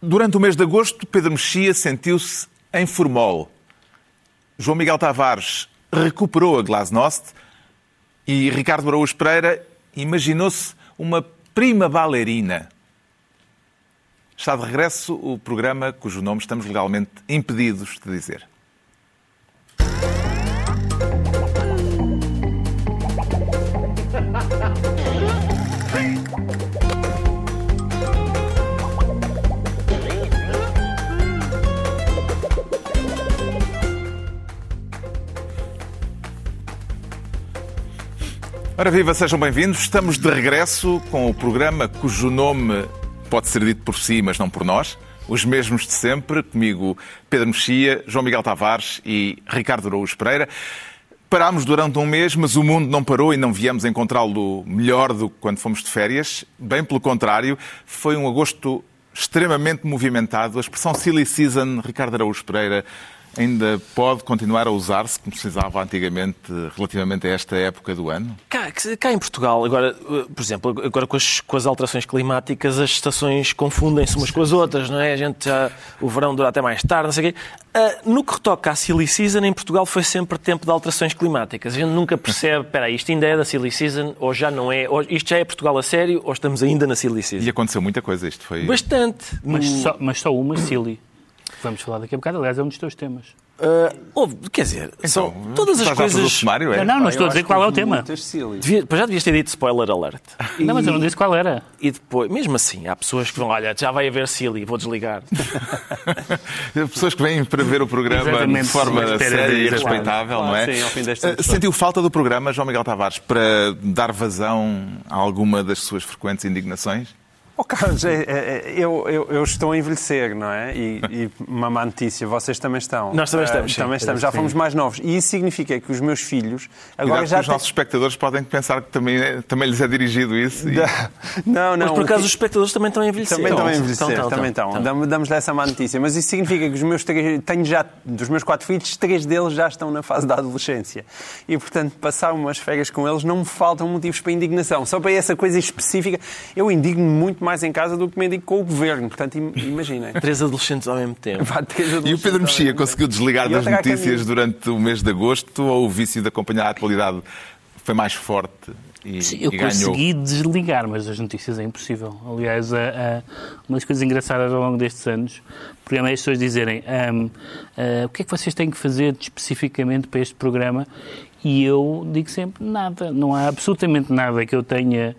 Durante o mês de agosto, Pedro Mexia sentiu-se em formol. João Miguel Tavares recuperou a Glasnost e Ricardo Araújo Pereira imaginou-se uma prima bailarina. Está de regresso o programa cujo nome estamos legalmente impedidos de dizer. Ora viva, sejam bem-vindos. Estamos de regresso com o programa cujo nome pode ser dito por si, mas não por nós. Os mesmos de sempre, comigo Pedro Mexia, João Miguel Tavares e Ricardo Araújo Pereira. Parámos durante um mês, mas o mundo não parou e não viemos encontrá-lo melhor do que quando fomos de férias. Bem pelo contrário, foi um agosto extremamente movimentado. A expressão silly season, Ricardo Araújo Pereira, ainda pode continuar a usar-se como se usava antigamente relativamente a esta época do ano? Cá, cá em Portugal, agora, por exemplo, agora com as, com as alterações climáticas, as estações confundem-se umas com as outras, não é? A gente já, o verão dura até mais tarde, não sei o quê. Uh, no que retoca à silly season, em Portugal foi sempre tempo de alterações climáticas. A gente nunca percebe, espera isto ainda é da silly season ou já não é, ou isto já é Portugal a sério ou estamos ainda na silly season. E aconteceu muita coisa, isto foi... Bastante. Mas, só, mas só uma silly. Vamos falar daqui a bocado, aliás, é um dos teus temas. Uh, quer dizer, então, são todas as coisas. Sumário, é? Não, não, não estou a dizer qual é o tema. Devia, já devias ter dito spoiler alert. Não, mas eu não disse qual era. E depois, mesmo assim, há pessoas que vão, olha, já vai haver silly, vou desligar. pessoas que vêm para ver o programa Exatamente, de forma séria e respeitável, claro. não é? Sim, ao fim desta Uh, Sentiu falta do programa, João Miguel Tavares, para dar vazão a alguma das suas frequentes indignações? Oh, Carlos, é, é, eu, eu, eu estou a envelhecer, não é? E, e uma má notícia, vocês também estão. Nós também Ah, estamos, sim. também estamos, já fomos mais novos. E isso significa que os meus filhos agora já os têm- nossos espectadores podem pensar que também, é- também lhes é dirigido isso. e- Não, não. Mas por acaso que- os espectadores também estão a envelhecer. Também estão a envelhecer, estão, também estão. Damos- Damos-lhe essa má notícia. Mas isso significa que os meus três, tenho já, dos meus quatro filhos, três deles já estão na fase da adolescência. E, portanto, passar umas férias com eles não me faltam motivos para indignação. Só para essa coisa específica, eu indigno muito mais em casa do que me indigno com o governo. Portanto, im- imaginem. Três adolescentes ao mesmo tempo. Vá, três E o Pedro Mexia conseguiu desligar das notícias durante o mês de agosto ou o vício de acompanhar a atualidade foi mais forte e, Sim, eu e ganhou? consegui desligar, mas as notícias é impossível. Aliás, a- a- uma das coisas engraçadas ao longo destes anos, o programa é as pessoas dizerem ahm, ah, o que é que vocês têm que fazer especificamente para este programa e eu digo sempre nada. Não há absolutamente nada que eu tenha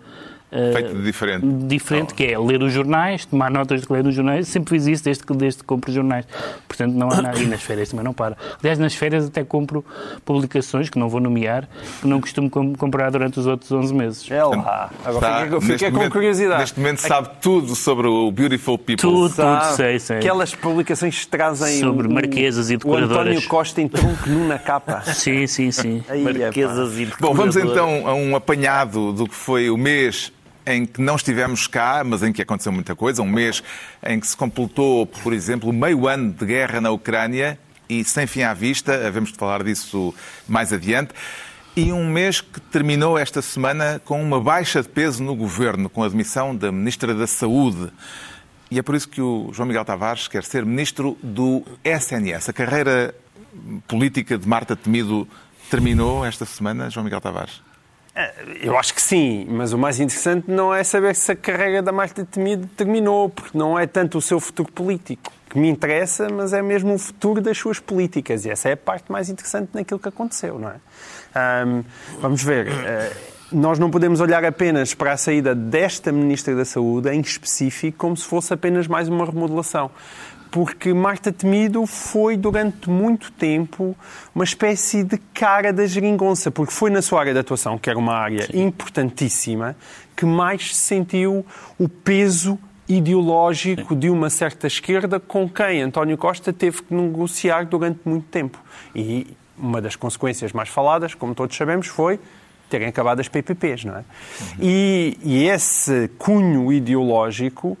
Feito de diferente. diferente, que é ler os jornais, tomar notas de que ler os jornais, sempre fiz isso desde que, desde que compro jornais. Portanto, não há nada. E nas férias também não paro. Aliás, nas férias até compro publicações, que não vou nomear, que não costumo com- comprar durante os outros 11 meses. É lá. Agora Está- fiquei, com momento- curiosidade. Neste momento sabe tudo sobre o Beautiful People. Tudo, Sabe? tudo, sei, sei. Aquelas publicações que trazem Sobre o- marquesas e O decoradoras. António Costa em tronco nu na capa. Sim, sim, sim. Aí, epá. Marquesas e Bom, vamos decoradoras. então a um apanhado do que foi o mês em que não estivemos cá, mas em que aconteceu muita coisa. Um mês em que se completou, por exemplo, meio ano de guerra na Ucrânia e sem fim à vista, havemos de falar disso mais adiante. E um mês que terminou esta semana com uma baixa de peso no governo, com a admissão da Ministra da Saúde. E é por isso que o João Miguel Tavares quer ser Ministro do SNS. A carreira política de Marta Temido terminou esta semana, João Miguel Tavares? Eu acho que sim, mas o mais interessante não é saber se a carreira da Marta Temido terminou, porque não é tanto o seu futuro político que me interessa, mas é mesmo o futuro das suas políticas. E essa é a parte mais interessante naquilo que aconteceu, não é? Ahm, vamos ver. eh, nós não podemos olhar apenas para a saída desta Ministra da Saúde, em específico, como se fosse apenas mais uma remodelação. Porque Marta Temido foi, durante muito tempo, uma espécie de cara da geringonça, porque foi na sua área de atuação, que era uma área importantíssima, que mais se sentiu o peso ideológico de uma certa esquerda com quem António Costa teve que negociar durante muito tempo. E uma das consequências mais faladas, como todos sabemos, foi terem acabado as PPPs, não é? E, e esse cunho ideológico,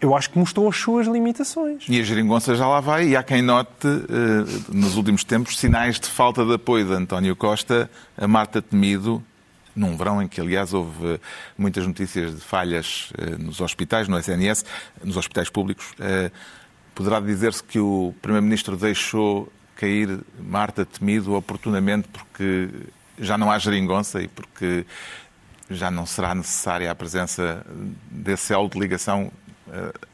eu acho que mostrou as suas limitações. E a geringonça já lá vai, e há quem note, eh, nos últimos tempos, sinais de falta de apoio de António Costa a Marta Temido num verão em que, aliás, houve muitas notícias de falhas nos hospitais, no SNS, nos hospitais públicos. Poderá dizer-se que o Primeiro-Ministro deixou cair Marta Temido oportunamente porque já não há geringonça e porque já não será necessária a presença desse elo de ligação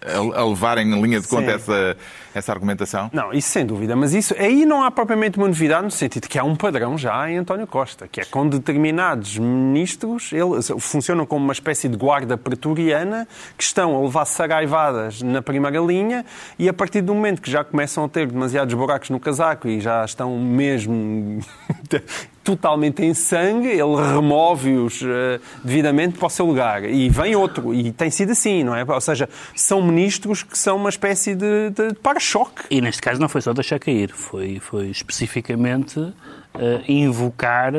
a, a levar em linha de conta essa, essa argumentação? Não, isso sem dúvida. Mas isso aí não há propriamente uma novidade no sentido que há um padrão já em António Costa, que é com determinados ministros, eles funcionam como uma espécie de guarda pretoriana que estão a levar saraivadas na primeira linha e a partir do momento que já começam a ter demasiados buracos no casaco e já estão mesmo totalmente em sangue, ele remove-os uh, devidamente para o seu lugar. E vem outro. E tem sido assim, não é? Ou seja, são ministros que são uma espécie de, de para-choque. E neste caso não foi só deixar cair, foi, foi especificamente uh, invocar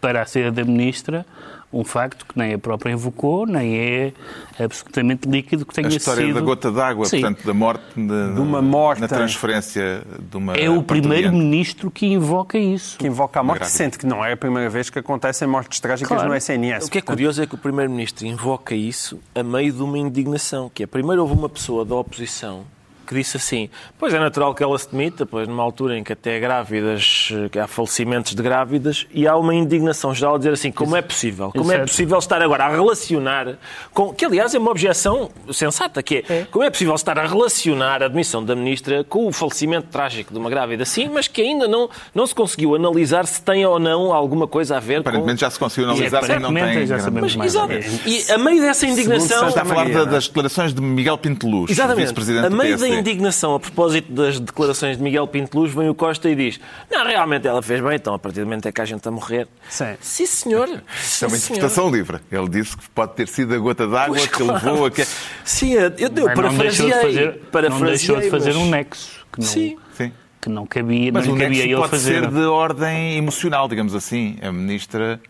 para a saída da ministra um facto que nem a própria invocou, nem é absolutamente líquido que tenha sido... A história sido... da gota d'água, portanto, da morte, de, de uma morte na transferência de uma É o primeiro-ministro que invoca isso. Que invoca a morte, sente que não é a primeira vez que acontecem mortes trágicas claro. no SNS. O que é curioso é que o primeiro-ministro invoca isso a meio de uma indignação, que é, primeiro houve uma pessoa da oposição que disse assim: Pois é natural que ela se demita, pois numa altura em que até grávidas, que há falecimentos de grávidas, e há uma indignação geral a dizer assim: como é possível? Como é possível estar agora a relacionar, com, que aliás é uma objeção sensata, que é, é, como é possível estar a relacionar a admissão da ministra com o falecimento trágico de uma grávida, sim, mas que ainda não, não se conseguiu analisar se tem ou não alguma coisa a ver Aparentemente com... já se conseguiu analisar se não tem. Já sabemos mas, exato. E a meio dessa indignação. Está a falar das declarações de Miguel Pinteluz, vice-presidente do PSD indignação a propósito das declarações de Miguel Pinto Luz, vem o Costa e diz: Não, realmente ela fez bem, então a partir do momento é que a gente está a morrer. Sim, Sim senhor. Isso é uma interpretação senhor. livre. Ele disse que pode ter sido a gota d'água que claro. levou a que. Sim, eu, eu mas parafraseei. Não deixou de fazer, não deixou de fazer mas... um nexo. Que não... Sim. Sim que não cabia, Mas não o cabia ele pode fazer. ser de ordem emocional, digamos assim. A ministra,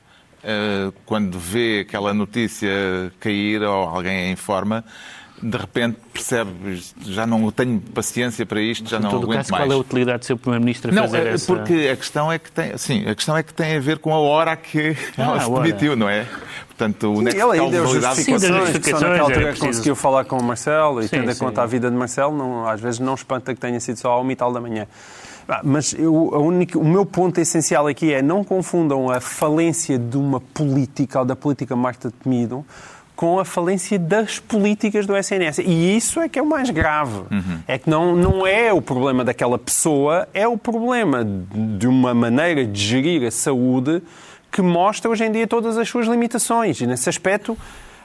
quando vê aquela notícia cair ou alguém a informa, de repente percebe, já não tenho paciência para isto, já não todo aguento caso, mais. Qual é a utilidade de ser Primeiro-Ministro a não, fazer é, essa... porque a questão é que tem, sim, a questão é que tem a ver com a hora que ah, ela se demitiu, não é? Portanto, o sim, nexo ele aí deu justificações, justificações, naquela altura é conseguiu falar com o Marcelo e sim, tendo em conta a vida de Marcelo, não, às vezes não espanta que tenha sido só ao tal da manhã. Mas eu, única, o meu ponto essencial aqui é não confundam a falência de uma política ou da política Marta Temido com a falência das políticas do SNS. E isso é que é o mais grave. Uhum. É que não, não é o problema daquela pessoa, é o problema de uma maneira de gerir a saúde que mostra hoje em dia todas as suas limitações. E nesse aspecto,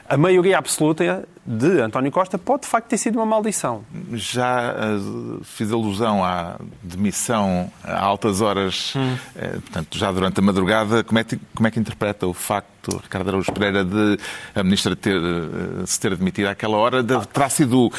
a maioria absoluta de António Costa pode de facto ter sido uma maldição. Já uh, fiz alusão à demissão a altas horas, hum. uh, portanto, já durante a madrugada. Como é, que, como é que interpreta o facto, Ricardo Araújo Pereira, de a ministra ter, uh, se ter demitido àquela hora? De, terá sido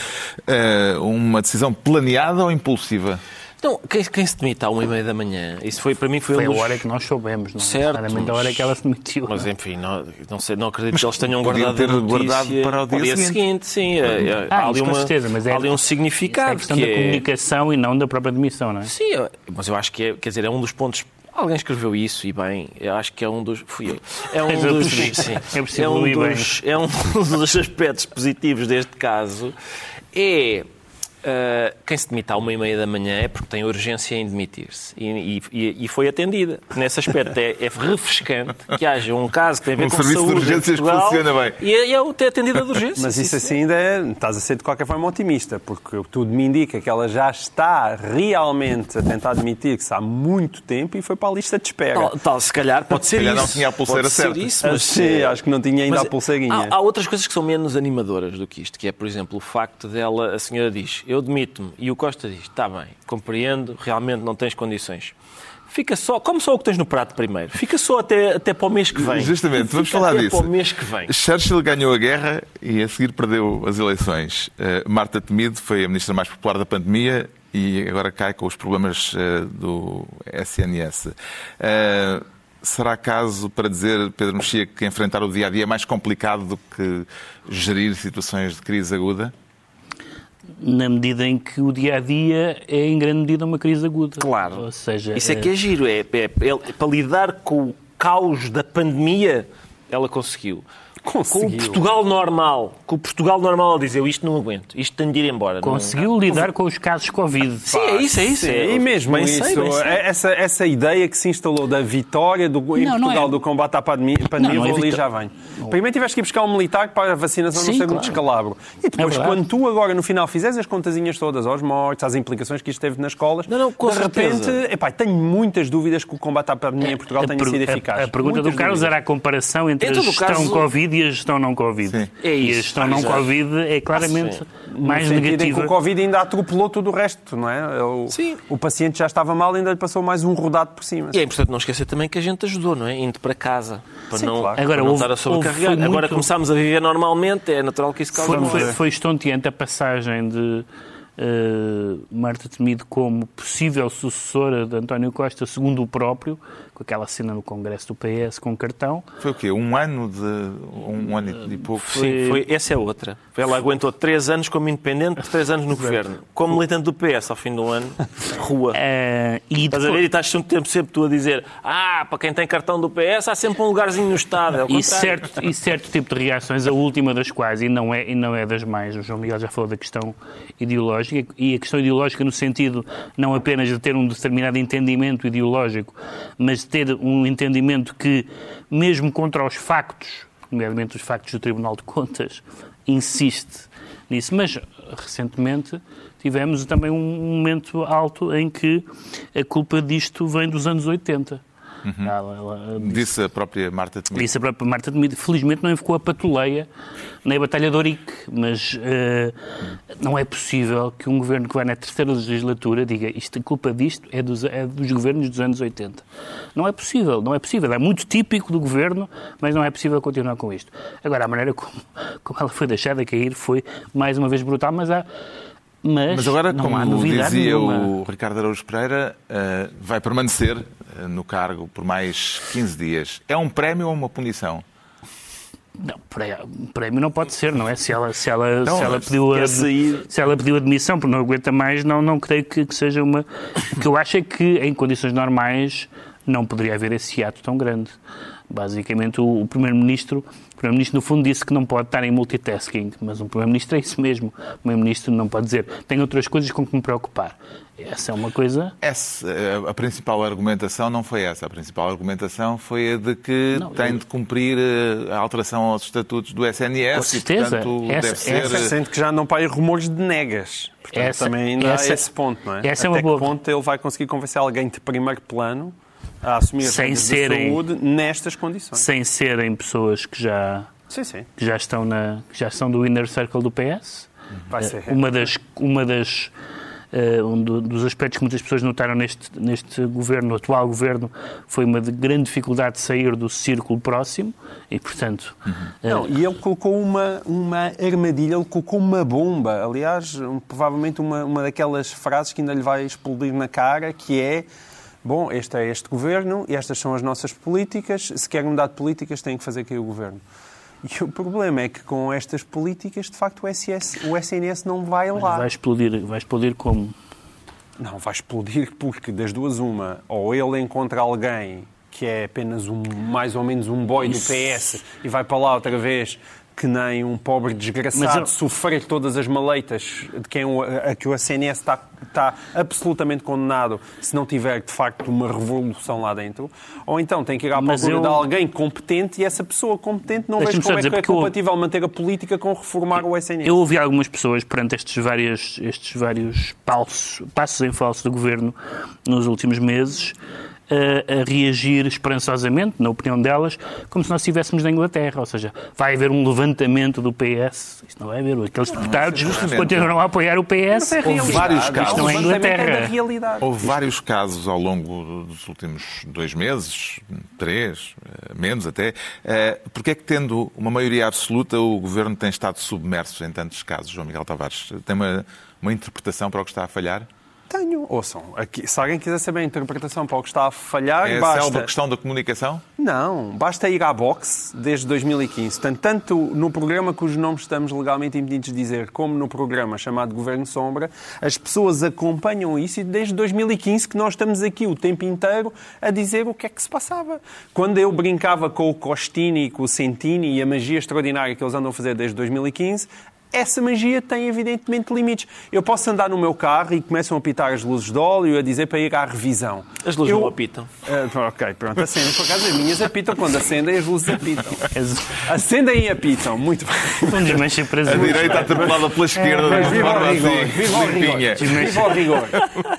uma decisão planeada ou impulsiva? Então, quem, quem se demite à uma e meia da manhã, isso foi para mim foi, foi um dos... a hora que nós soubemos, não é? Certo. a hora que ela se demitiu. Mas não? enfim, não, não, sei, não acredito mas que eles tenham guardado ter guardado para o dia, dia seguinte. seguinte. Sim, é, é, ah, há ali, uma, uma, certeza, mas é, há ali um significado. É a questão que da é... comunicação e não da própria demissão, não é? Sim, mas eu acho que é, quer dizer, é um dos pontos Alguém escreveu isso e bem, eu acho que é um dos. Fui eu. É um dos. Sim, é, é, um dos é um dos aspectos positivos deste caso. É Uh, quem se demite à uma e meia da manhã é porque tem urgência em demitir-se. E, e, e, foi atendida. Nesse aspecto é, é, refrescante que haja um caso que tem a ver um com serviço saúde de urgências Portugal, funciona bem. E é, é ter atendida de urgência. Mas isso assim ainda é, estás a ser de qualquer forma otimista, porque tudo me indica que ela já está realmente a tentar demitir-se há muito tempo e foi para a lista de espera. Tal, tal se calhar pode ser se calhar isso. não tinha a pulseira pode certa. Ser isso, mas, Sim, acho que não tinha ainda mas, a pulseirinha. Há, há outras coisas que são menos animadoras do que isto, que é, por exemplo, o facto dela, a senhora diz, eu demito-me, e o Costa diz, está bem, compreendo, realmente não tens condições. Fica só, como só o que tens no prato primeiro, fica só até, até para o mês que vem. Justamente, vamos falar até disso. para o mês que vem. Churchill ganhou a guerra e a seguir perdeu as eleições. Uh, Marta Temido foi a ministra mais popular da pandemia e agora cai com os problemas uh, do SNS. Uh, será caso para dizer, Pedro Mexia, que enfrentar o dia a dia é mais complicado do que gerir situações de crise aguda? Na medida em que o dia a dia é em grande medida uma crise aguda. Claro. Ou seja, Isso é, que é giro, é, é, é, para lidar com o caos da pandemia ela conseguiu. Com Conseguiu. o Portugal normal, com o Portugal normal, ela dizia, eu isto não aguento, isto tem de ir embora. não- Conseguiu lidar com os casos Covid. Sim, é isso, é isso. Sim, é, e mesmo bem isso, sei, bem sei. Essa, essa ideia que se instalou da vitória do, em Não, não Portugal é- do combate à pandemia, pandemia Não, não é ali já vem. Primeiro tiveste que ir buscar um militar para a vacinação não Sim, ser um claro. descalabro. E depois, quando tu agora no final fizeres as contazinhas todas aos mortos, às implicações que isto teve nas escolas, Não, não, com de certeza. repente, epá, tenho muitas dúvidas que o combate à pandemia em Portugal tenha per- sido eficaz. a, a pergunta Muitas do Carlos dúvidas. era a comparação entre Em a gestão caso- Covid e a gestão não Covid. Sim. É E a isso. gestão não Exato. Covid é claramente sim. mais sentido em que negativa. o Covid ainda atropelou tudo o resto, não é? O, Sim. o paciente já estava mal e ainda lhe passou mais um rodado por cima. E é importante não esquecer também que a gente ajudou, não é? Indo para casa. Para Sim, não, claro. para Agora, não houve- estar a sobrecarregar. foi Agora muito- começámos a viver normalmente, é natural que isso cause Foi, foi, foi estonteante a passagem de eh, Marta Temido como possível sucessora de António Costa, segundo o próprio, com aquela cena no Congresso do PS com cartão. Foi o quê? Um ano de. Um ano e pouco? Sim, foi, essa é outra. Ela aguentou três anos como independente, três anos no governo. Como militante do PS, ao fim do ano, rua. Eh, e Estás a ver? E estás um tempo sempre tu a dizer ah, para quem tem cartão do PS há sempre um lugarzinho no Estado. É E certo, e certo tipo de reações, a última das quais, e não, é, e não é das mais, o João Miguel já falou da questão ideológica, e a questão ideológica no sentido não apenas de ter um determinado entendimento ideológico, mas ter um entendimento que, mesmo contra os factos, nomeadamente os factos do Tribunal de Contas, insiste nisso. Mas, recentemente, tivemos também um momento alto em que a culpa disto vem dos anos 80. Ela- ela disse- Disse a própria Marta Temido. Disse a própria Marta Temido. Felizmente não invocou a patuleia nem a Batalha de Ourique, mas eh, não é possível que um governo que vai na terceira legislatura diga isto, a culpa disto é dos, é dos governos dos anos 80. Não é possível, não é possível. É muito típico do governo, mas não é possível continuar com isto. Agora, a maneira como, como ela foi deixada cair foi, mais uma vez, brutal, mas há... Mas, Mas agora, como dizia nenhuma. o Ricardo Araújo Pereira, eh, vai permanecer no cargo por mais 15 dias. É um prémio ou uma punição? Não, pré- prémio não pode ser, não é? Se ela, se ela, Não, se ela, pediu, a, se ela pediu admissão porque não aguenta mais, não, não creio que, que seja uma. O que eu acho é que, em condições normais, não poderia haver esse ato tão grande. Basicamente, o, o Primeiro-Ministro, Primeiro-Ministro, no fundo, disse que não pode estar em multitasking, mas um Primeiro-Ministro é isso mesmo. O Primeiro-Ministro não pode dizer, tenho outras coisas com que me preocupar. Essa é uma coisa. Essa, eh, a principal argumentação não foi essa. A principal argumentação foi a de que Não, tem eu- de cumprir eh, a alteração aos estatutos do SNS Com certeza. e, portanto, Essa- deve ser... essa- Sendo que já não para aí rumores de negas. Portanto, Essa- também ainda essa- há esse ponto, não é? essa é Até uma boa- que ponto ele vai conseguir convencer alguém de primeiro plano a assumir as Sem rédeas serem- saúde nestas condições? Sem serem pessoas que já, Sim, sim. que já, estão, na, que já estão do inner circle do PS. Vai ser. Uma das, uma das, eh, um do- dos aspectos que muitas pessoas notaram neste, neste governo, no atual governo, foi uma de grande dificuldade de sair do círculo próximo e, portanto, eh, Não, e ele colocou uma, uma armadilha, ele colocou uma bomba. Aliás, um- provavelmente uma, uma daquelas frases que ainda lhe vai explodir na cara, que é bom, este é este governo e estas são as nossas políticas. Se quer mudar de políticas, tem que fazer cair o governo. E o problema é que com estas políticas, de facto, o, SS, o SNS não vai lá. vai explodir, vai explodir como? Não, vai explodir porque das duas uma, ou ele encontra alguém que é apenas um, mais ou menos um boy do PS e vai para lá outra vez que nem um pobre desgraçado eu- sofrer todas as maleitas de quem o- a que o SNS está, está absolutamente condenado se não tiver de facto uma revolução lá dentro, ou então tem que ir à Mas procura eu- de alguém competente e essa pessoa competente não vejo como é dizer, que é porque eu- compatível manter a política com reformar o SNS. Eu ouvi algumas pessoas, perante estes vários, estes vários passos, passos em falso do governo nos últimos meses, a, a reagir esperançosamente, na opinião delas, como se nós estivéssemos na Inglaterra. Ou seja, vai haver um levantamento do PS. Isto não vai haver. Aqueles deputados justamente. continuarão a apoiar o PS. É realidade. vários Isto casos. não é Inglaterra. realidade. Houve vários casos ao longo dos últimos dois meses, três, eh, menos até. Eh, Porque é que, tendo uma maioria absoluta, o governo tem estado submerso em tantos casos, João Miguel Tavares? Tem uma, uma interpretação para o que está a falhar? Tenho. Ouçam, aqui, se alguém quiser saber a interpretação para o que está a falhar, É a basta... célebre questão da comunicação? Não, basta ir à boxe desde 2015. Tanto, tanto no programa cujos nomes estamos legalmente impedidos de dizer, como no programa chamado Governo Sombra, as pessoas acompanham isso e desde 2015 que nós estamos aqui o tempo inteiro a dizer o que é que se passava. Quando eu brincava com o Costini, com o Sentini e a magia extraordinária que eles andam a fazer desde 2015, essa magia tem evidentemente limites. Eu posso andar no meu carro e começam a apitar as luzes de óleo a dizer para ir à revisão. As luzes Eu- não apitam. ah, ok, pronto, acendem. Por acaso as minhas apitam quando acendem, as luzes apitam. Acendem e apitam, muito bem. Um desmanche para A direita atropelada pela esquerda Mas uma viva o rigor, assim, viva o rigor, viva o rigor.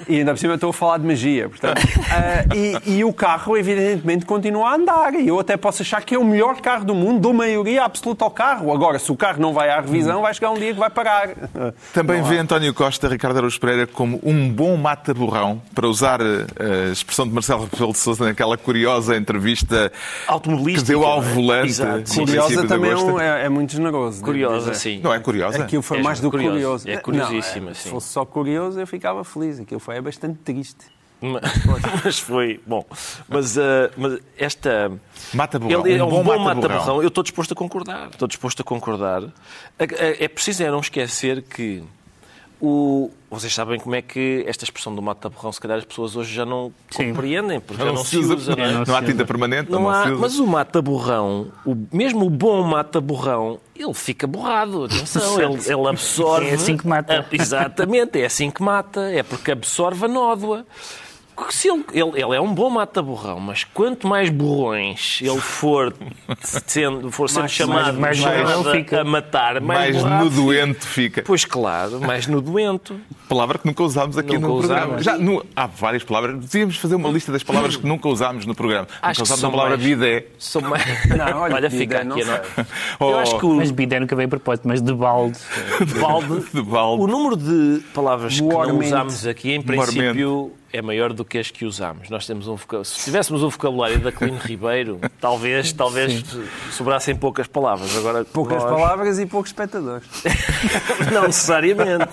E ainda por cima estou a falar de magia. Portanto, ah, e, e o carro, evidentemente, continua a andar. E eu até posso achar que é o melhor carro do mundo, dou maioria absoluta ao carro. Agora, se o carro não vai à revisão, vai chegar um dia que vai parar. Também vê António Costa, Ricardo Araújo Pereira, como um bom mata-borrão, para usar eh, a expressão de Marcelo Rebelo de Sousa naquela curiosa entrevista que deu ao é? volante Exato. Curiosa de também é, um- é- é muito generoso. Curiosa, sim. Não é curiosa? Aquilo foi É mais do que curioso. curioso. É curiosíssima, sim. Se fosse só curioso, eu ficava feliz. Aquilo foi é bastante triste. Mas foi. Bom, mas, ah, mas esta. Mata-borrão, Ele é um um bom bom mata-borrão. mata-borrão. Eu estou disposto a concordar. Estou disposto a concordar. É preciso é não esquecer que o... vocês sabem como é que esta expressão do mata-borrão, se calhar as pessoas hoje já não Sim. compreendem, porque já Não não se usa, usa. não é? não não há tinta permanente, Não não, há, mas o mata-borrão, o, mesmo o bom mata-borrão, ele fica borrado. Atenção, ele, ele absorve. É assim que mata. Exatamente, é assim que mata. É porque absorve a nódoa. Se ele, ele, ele é um bom mata-borrão, mas quanto mais borrões ele for sendo, for sendo Mais- chamado, mais- mais chamado borrão fica. a matar, mais, mais borrado nudoento fica. Pois claro, mais nudoento. Palavra que nunca usámos aqui Nunca no programa. usámos. Já, nu- há várias palavras. Devíamos fazer uma lista das palavras que nunca usámos no programa. Acho nunca que usámos são a palavra mais- bidé. São mais... Não, olha, olha, fica não aqui. Não? Oh, Eu acho que o, Mas bidé nunca veio a propósito, mas de balde. balde, De balde. o número de palavras que não Mormente. usámos aqui, em princípio, é maior do que as que usámos. Nós temos um Se tivéssemos o vocabulário da Colino Ribeiro, talvez, talvez sobrassem poucas palavras. Agora, Poucas nós- palavras e poucos espectadores. Não necessariamente.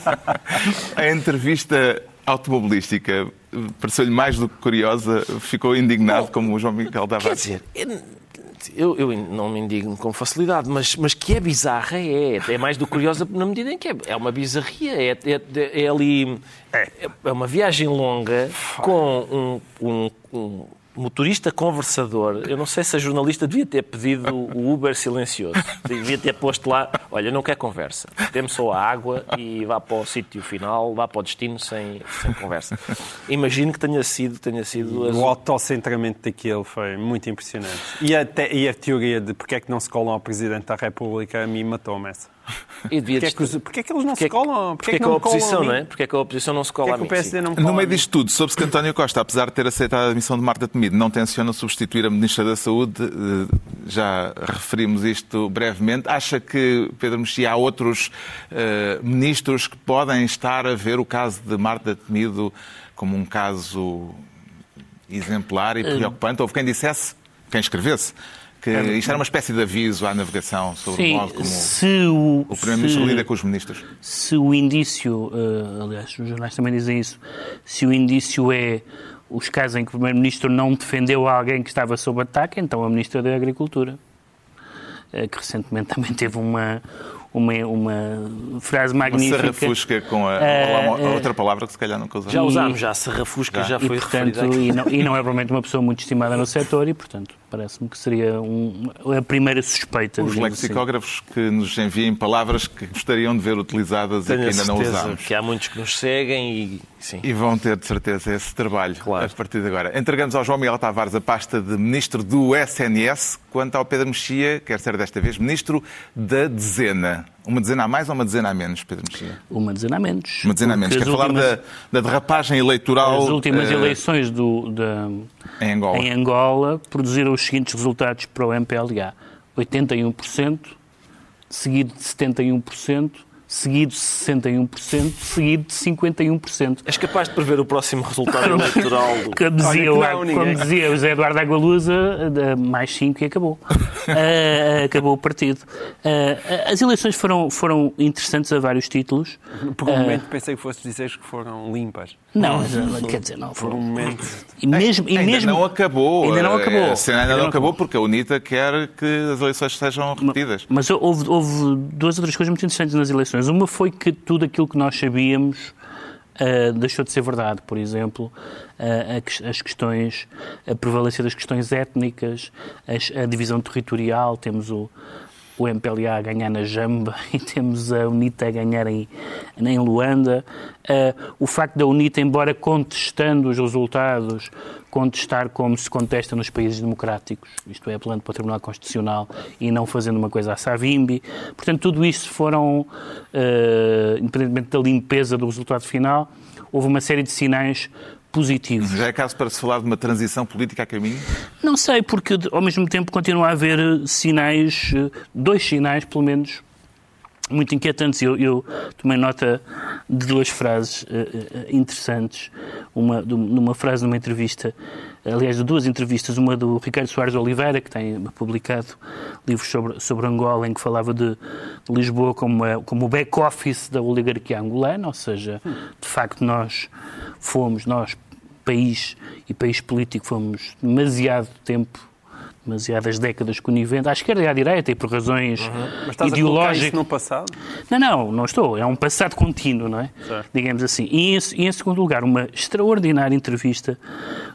A entrevista automobilística eh, pareceu-lhe mais do que curiosa, ficou indignado como o João Miguel Quer Tavares. Eu, eu não me indigno com facilidade, mas, mas que é bizarra é. É mais do curiosa na medida em que é, é uma bizarria. É, é, é ali. É, é uma viagem longa com um, um- um motorista conversador. Eu não sei se a jornalista devia ter pedido o Uber silencioso. Devia ter posto lá: olha, não quer conversa. Dê-me só a água e vá para o sítio final, vá para o destino sem, sem conversa. Imagino que tenha sido, tenha sido as- O autocentramento daquilo foi muito impressionante. E a, te- e a teoria de porque é que não se colam ao Presidente da República, a mim matou-me essa. E devia Porque é que, os- porque é que eles não Porque se colam? Porque é que a não me colam oposição, não é? Porque é que a oposição não se cola Porque é a que o não cola No meio a disto tudo, soube-se que António Costa, apesar de ter aceitado a admissão de Marta Temido, não tenciona substituir a Ministra da Saúde. eh, Já referimos isto brevemente. Acha que, Pedro Mexia, há outros eh, ministros que podem estar a ver o caso de Marta Temido como um caso exemplar e preocupante? Houve quem dissesse, quem escrevesse, que isto era uma espécie de aviso à navegação sobre o Sim, modo como se o, o Primeiro-Ministro lida com os ministros. se o indício, eh, aliás, os jornais também dizem isso, se o indício é os casos em que o Primeiro-Ministro não defendeu alguém que estava sob ataque, então a Ministra da Agricultura, eh, que recentemente também teve uma, uma, uma frase Uma magnífica. serrafusca com a, eh, outra palavra que se calhar nunca usamos. Já E- usámos, já se refusca, já, e, foi portanto, referida aqui. e, não, e não é provavelmente uma pessoa muito estimada no setor e, portanto, parece-me que seria um- a primeira suspeita. Os assim. lexicógrafos que nos enviem palavras que gostariam de ver utilizadas Tenho e que ainda não usamos. que há muitos que nos seguem e sim. E vão ter, de certeza, esse trabalho Claro. a partir de agora. Entregamos ao João Miguel Tavares a pasta de Ministro do SNS, quanto ao Pedro Mexia, quer ser desta vez Ministro da Dezena. Uma dezena a mais ou uma dezena a menos, Pedro Mexia? Uma dezena a menos. Uma dezena a menos. Quer as falar últimas- da, da derrapagem eleitoral As últimas eh, eleições do, da, em Angola. em Angola produziram os seguintes resultados para o MPLA: 81%, seguido de 71%, seguido de 61%, seguido de 51%. És capaz de prever o próximo resultado eleitoral do... Como dizia, Olha o, não, como ninguém. dizia o José Eduardo Agualusa, eh, mais 5 e acabou. Eh, acabou o partido. Eh, as eleições foram, foram interessantes a vários títulos. Por um momento pensei que fosse dizer que foram limpas. Não, quer dizer, não Por um foram. momento. E mesmo, e ainda mesmo, não acabou. Ainda não Eh, acabou. A cena ainda, Ainda não acabou acabou. porque a UNITA quer que as eleições sejam repetidas. Mas houve, houve duas outras coisas muito interessantes nas eleições. Uma foi que tudo aquilo que nós sabíamos ah, deixou de ser verdade. Por exemplo, ques- as questões, a prevalência das questões étnicas, as- a divisão territorial. Temos o, o MPLA a ganhar na Jamba e temos a UNITA a ganhar em, em Luanda. Ah, o facto da UNITA, embora contestando os resultados, contestar como se contesta nos países democráticos, isto é, apelando para o Tribunal Constitucional e não fazendo uma coisa à Savimbi. Portanto, tudo isto foram, ah, independentemente da limpeza do resultado final, houve uma série de sinais positivos. Já é caso para se falar de uma transição política a caminho? Não sei, porque ao mesmo tempo continua a haver sinais, eh, dois sinais pelo menos, muito inquietantes. Eu, eu tomei nota de duas frases eh, interessantes. Uma, numa frase numa entrevista, aliás, de duas entrevistas, uma do Ricardo Soares Oliveira, que tem publicado livros sobre, sobre Angola, em que falava de, de Lisboa como, a- como o back-office da oligarquia angolana, ou seja, de facto nós fomos, nós, país e país político, fomos demasiado tempo demasiadas décadas coniventes, à esquerda e à direita, e por razões Mas estás ideológicas. no passado? Não, não, não estou. É um passado contínuo, não é? Certo. Digamos assim. E em, e em segundo lugar, uma extraordinária entrevista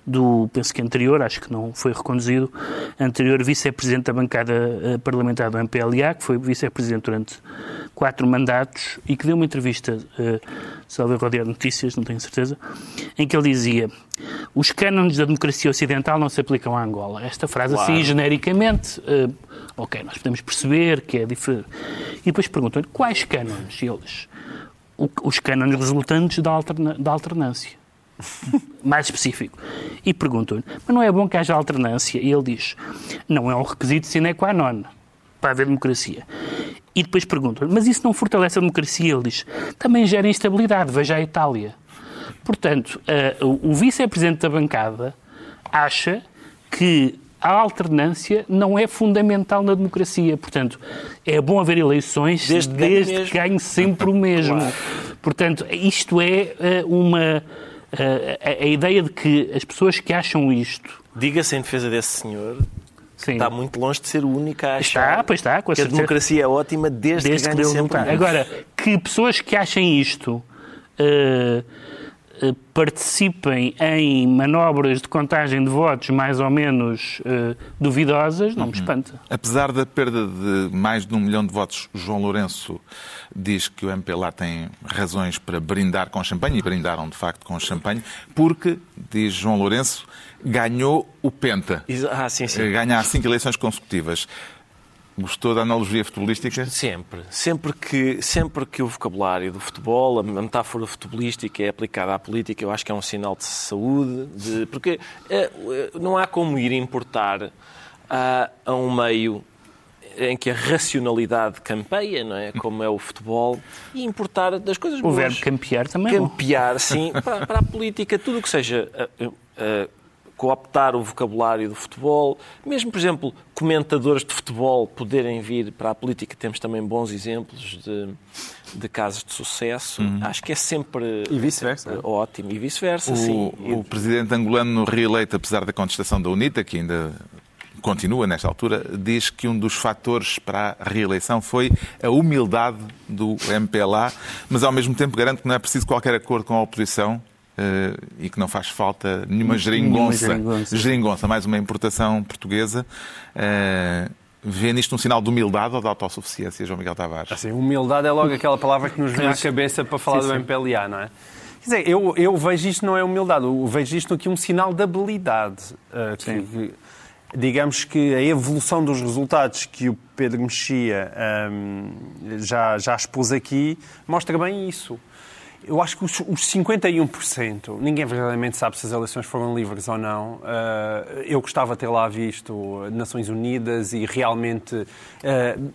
do, penso que anterior, acho que não foi reconduzido, anterior vice-presidente da bancada eh, parlamentar do MPLA, que foi vice-presidente durante quatro mandatos e que deu uma entrevista, uh, salve rodear notícias, não tenho certeza, em que ele dizia os cânones da democracia ocidental não se aplicam à Angola. Esta frase assim, genericamente, eh, ok, nós podemos perceber que é diferente. E depois perguntam-lhe quais cânones? Eles, o- os cânones resultantes da, alterna- da alternância. Mais específico. E perguntam-lhe, mas não é bom que haja alternância? E ele diz, não é um requisito sine qua non para haver democracia. E depois perguntam-lhe, mas isso não fortalece a democracia? Ele diz, também gera instabilidade, veja a Itália. Portanto, eh, o vice-presidente da bancada acha que a alternância não é fundamental na democracia. Portanto, é bom haver eleições Desde desde, que ganhe que ganhe sempre o mesmo. Portanto, isto é eh, uma. eh, a, a ideia de que as pessoas que acham isto. Diga-se em defesa desse senhor, Sim, está muito longe de ser o único a achar Está, pois está, com a que a democracia é ótima desde, desde que que ganhe deu sempre. Agora, que pessoas que achem isto eh, participem em manobras de contagem de votos mais ou menos eh, duvidosas, não me espanta. Apesar da perda de mais de um milhão de votos, João Lourenço diz que o MPLA tem razões para brindar com champanhe, e brindaram de facto com champanhe, porque, diz João Lourenço, ganhou o Penta. Ah, sim, sim. Ganhar cinco eleições consecutivas. Gostou da analogia futebolística? Sempre. Sempre que, sempre que o vocabulário do futebol, a metáfora futebolística é aplicada à política, eu acho que é um sinal de saúde, de, porque eh, eh, não há como ir importar a, a um meio em que a racionalidade campeia, não é? Como é o futebol, e importar das coisas O boas. verbo campear também é campear, sim, para, para a política, tudo o que seja uh, uh, cooptar o vocabulário do futebol, mesmo, por exemplo, comentadores de futebol poderem vir para a política, temos também bons exemplos de, de casos de sucesso. Acho que é sempre, E vice-versa. sempre ótimo. E vice-versa, O, sim. o presidente angolano reeleito, apesar da contestação da UNITA, que ainda continua nesta altura, diz que um dos fatores para a reeleição foi a humildade do MPLA, mas ao mesmo tempo garante que não é preciso qualquer acordo com a oposição e que não faz falta nenhuma geringonça. geringonça. Mais uma importação portuguesa. Eh, Vê nisto um sinal de humildade ou de autossuficiência, João Miguel Tavares? Assim, humildade é logo aquela palavra que nos vem à cabeça para falar do MPLA, não é? Quer dizer, eu, eu vejo isto não é humildade, eu vejo isto aqui um sinal de habilidade. uh, que- que- digamos que a evolução dos resultados que o Pedro Mexia hum, já, já expôs aqui mostra bem isso. Eu acho que os, os 51%, ninguém verdadeiramente sabe se as eleições foram livres ou não. Uh, eu gostava de ter lá visto Nações Unidas e realmente uh,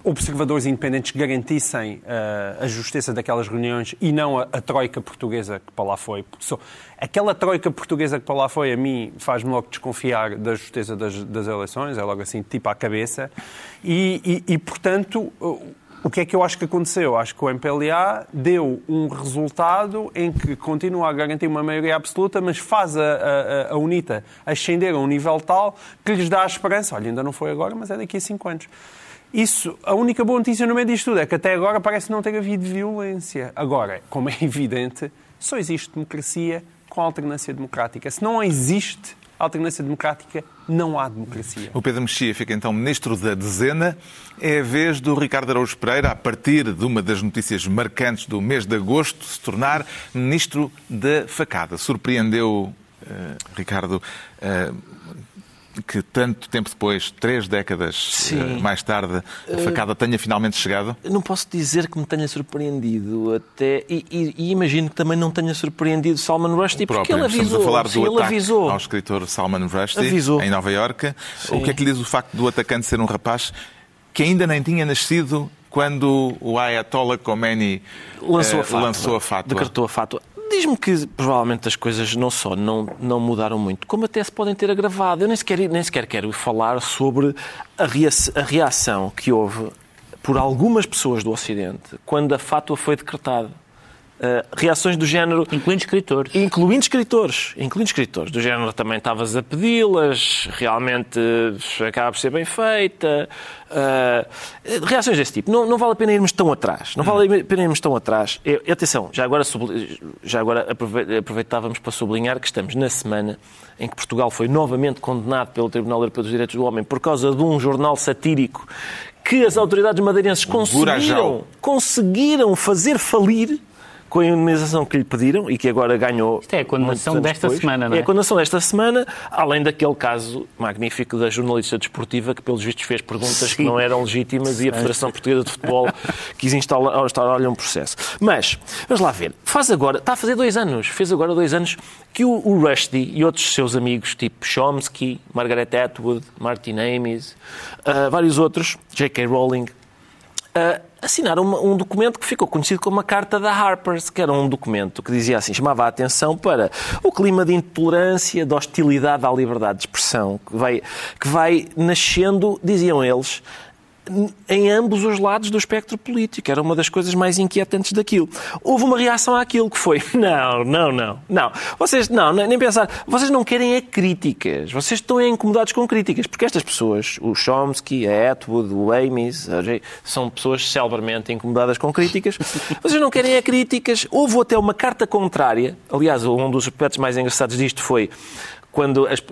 observadores independentes garantissem uh, a justiça daquelas reuniões e não a, troika portuguesa que para lá foi. Aquela troika portuguesa que para lá foi, a mim, faz-me logo desconfiar da justiça das, das, eleições, é logo assim, tipo à cabeça. E, e, e portanto o que é que eu acho que aconteceu? Acho que o MPLA deu um resultado em que continua a garantir uma maioria absoluta, mas faz a, a, a UNITA ascender a um nível tal que lhes dá a esperança. Olha, ainda não foi agora, mas é daqui a cinco anos. Isso, a única boa notícia no meio disto tudo é que até agora parece não ter havido violência. Agora, como é evidente, só existe democracia com alternância democrática. Se não existe alternância democrática, não há democracia. O Pedro Mexia fica então ministro da dezena. É a vez do Ricardo Araújo Pereira, a partir de uma das notícias marcantes do mês de agosto, se tornar ministro da facada. Surpreendeu, uh, Ricardo, uh, que tanto tempo depois, três décadas uh, mais tarde, a facada uh, tenha finalmente chegado? Não posso dizer que me tenha surpreendido até e, e, e imagino que também não tenha surpreendido Salman Rushdie porque ele avisou. Estamos a falar sim, do ataque avisou. ao escritor Salman Rushdie avisou. em Nova Iorque. O que é que lhe diz o facto do atacante ser um rapaz que ainda nem tinha nascido quando o Ayatollah Khomeini lançou, a, fátua, lançou a fátua? Decretou a fátua. Diz-me que provavelmente as coisas não só não, não mudaram muito, como até se podem ter agravado. Eu nem sequer, nem sequer quero falar sobre a reação que houve por algumas pessoas do Ocidente quando a fátua foi decretada. Uh, reações do género. Incluindo escritores. Incluindo escritores. Incluindo escritores. Do género também estavas a pedi-las, realmente acaba por ser bem feita. Uh, reações desse tipo. Não, não vale a pena irmos tão atrás. Não vale a pena irmos tão atrás. Eu, atenção, já agora, já agora aproveitávamos para sublinhar que estamos na semana em que Portugal foi novamente condenado pelo Tribunal Europeu dos Direitos do Homem por causa de um jornal satírico que as autoridades madeirenses conseguiram, conseguiram fazer falir com a indemnização que lhe pediram e que agora ganhou. Isto é a condenação desta depois. semana, não é? É a condenação desta semana, além daquele caso magnífico da jornalista desportiva que, pelos vistos, fez perguntas Sim. que não eram legítimas e a Federação Portuguesa de Futebol quis instaurar-lhe um processo. Mas, vamos lá ver. Faz agora, está a fazer dois anos, fez agora dois anos que o, o Rushdie e outros seus amigos, tipo Chomsky, Margaret Atwood, Martin Amis, uh, vários outros, J.K. Rowling, uh, assinaram uma, um documento que ficou conhecido como a Carta da Harper's, que era um documento que dizia assim, chamava a atenção para o clima de intolerância, de hostilidade à liberdade de expressão, que vai, que vai nascendo, diziam eles, em ambos os lados do espectro político. Era uma das coisas mais inquietantes daquilo. Houve uma reação àquilo que foi: não, não, não, não. Vocês, não, nem pensar. Vocês não querem é críticas. Vocês estão incomodados com críticas. Porque estas pessoas, o Chomsky, a Atwood, o Amis, são pessoas celebermente incomodadas com críticas. Vocês não querem é críticas. Houve até uma carta contrária. Aliás, um dos aspectos mais engraçados disto foi quando as,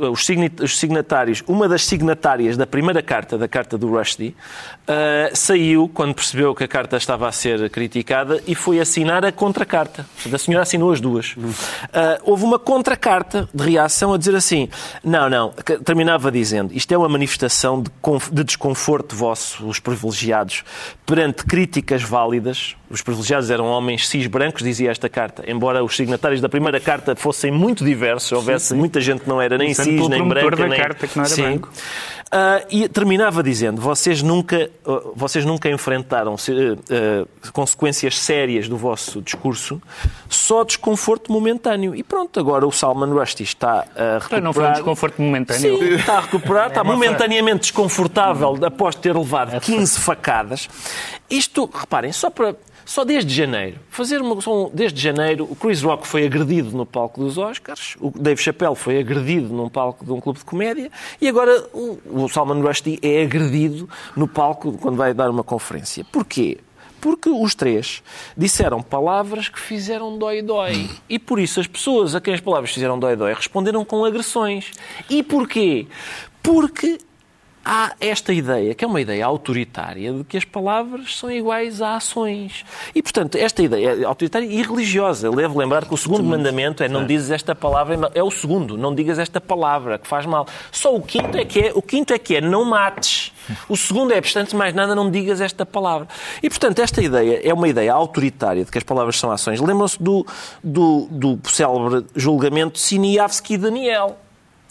os signatários, uma das signatárias da primeira carta, da carta do Rushdie, uh, saiu quando percebeu que a carta estava a ser criticada e foi assinar a contracarta. A senhora assinou as duas. Uh, houve uma contracarta de reação a dizer assim: não, não, terminava dizendo, isto é uma manifestação de, de desconforto vosso, os privilegiados, perante críticas válidas. Os privilegiados eram homens cis brancos, dizia esta carta, embora os signatários da primeira carta fossem muito diversos, houvesse sim, sim. muita gente que não era nem cis, nem branca, nem... carta, que não era Sim. branco. Uh, e terminava dizendo: vocês nunca, uh, vocês nunca enfrentaram uh, consequências sérias do vosso discurso, só desconforto momentâneo. E pronto, agora o Salman Rushdie está a recuperar. Não foi um desconforto momentâneo. Sim, está a recuperar, está momentaneamente desconfortável após ter levado 15 facadas. Isto, reparem, só para só desde janeiro. Fazer uma só desde janeiro, o Chris Rock foi agredido no palco dos Oscars, o Dave Chappelle foi agredido num palco de um clube de comédia e agora o, o Salman Rushdie é agredido no palco quando vai dar uma conferência. Porquê? Porque os três disseram palavras que fizeram dói-dói. E por isso as pessoas a quem as palavras fizeram dói-dói responderam com agressões. E porquê? Porque há esta ideia, que é uma ideia autoritária, de que as palavras são iguais a ações. E, portanto, esta ideia é autoritária e religiosa. Levo lembrar que o segundo mandamento é não dizes esta palavra, é o segundo, não digas esta palavra, que faz mal. Só o quinto é que é, o quinto é, que é não mates. O segundo é, de mais nada, não digas esta palavra. E, portanto, esta ideia é uma ideia autoritária de que as palavras são ações. Lembram-se do, do, do célebre julgamento Siniavski-Daniel. O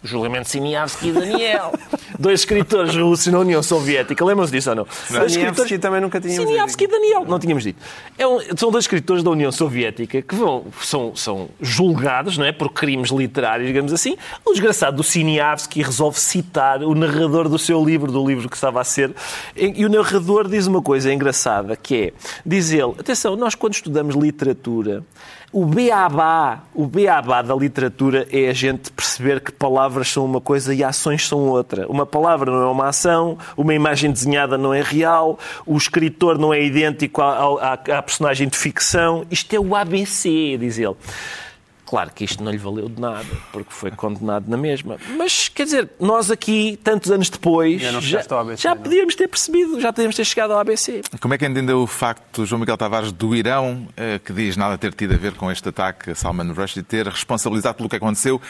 julgamento Siniavski e Daniel. Dois escritores russos na União Soviética. Lembram-se disso ou não? Dois Siniavski também nunca tínhamos Siniavski e. Daniel. Não tínhamos dito. É um- são dois escritores da União Soviética que vão, são, são julgados não é, por crimes literários, digamos assim. O desgraçado do Siniavski resolve citar o narrador do seu livro, do livro que estava a ser. E e o narrador diz uma coisa engraçada, que é, diz ele, atenção, nós quando estudamos literatura, o beabá, o beabá da literatura é a gente perceber que palavras são uma coisa e ações são outra. Uma palavra não é uma ação, uma imagem desenhada não é real, o escritor não é idêntico à, à- à personagem de ficção. Isto é o ABC, diz ele. Claro que isto não lhe valeu de nada, porque foi condenado na mesma. Mas, quer dizer, nós aqui, tantos anos depois, Já ABC, já não? podíamos ter percebido, já podíamos ter chegado ao ABC. Como é que entendeu o facto, João Miguel Tavares, do Irão, eh, que diz nada ter tido a ver com este ataque a Salman Rushdie, ter responsabilizado pelo que aconteceu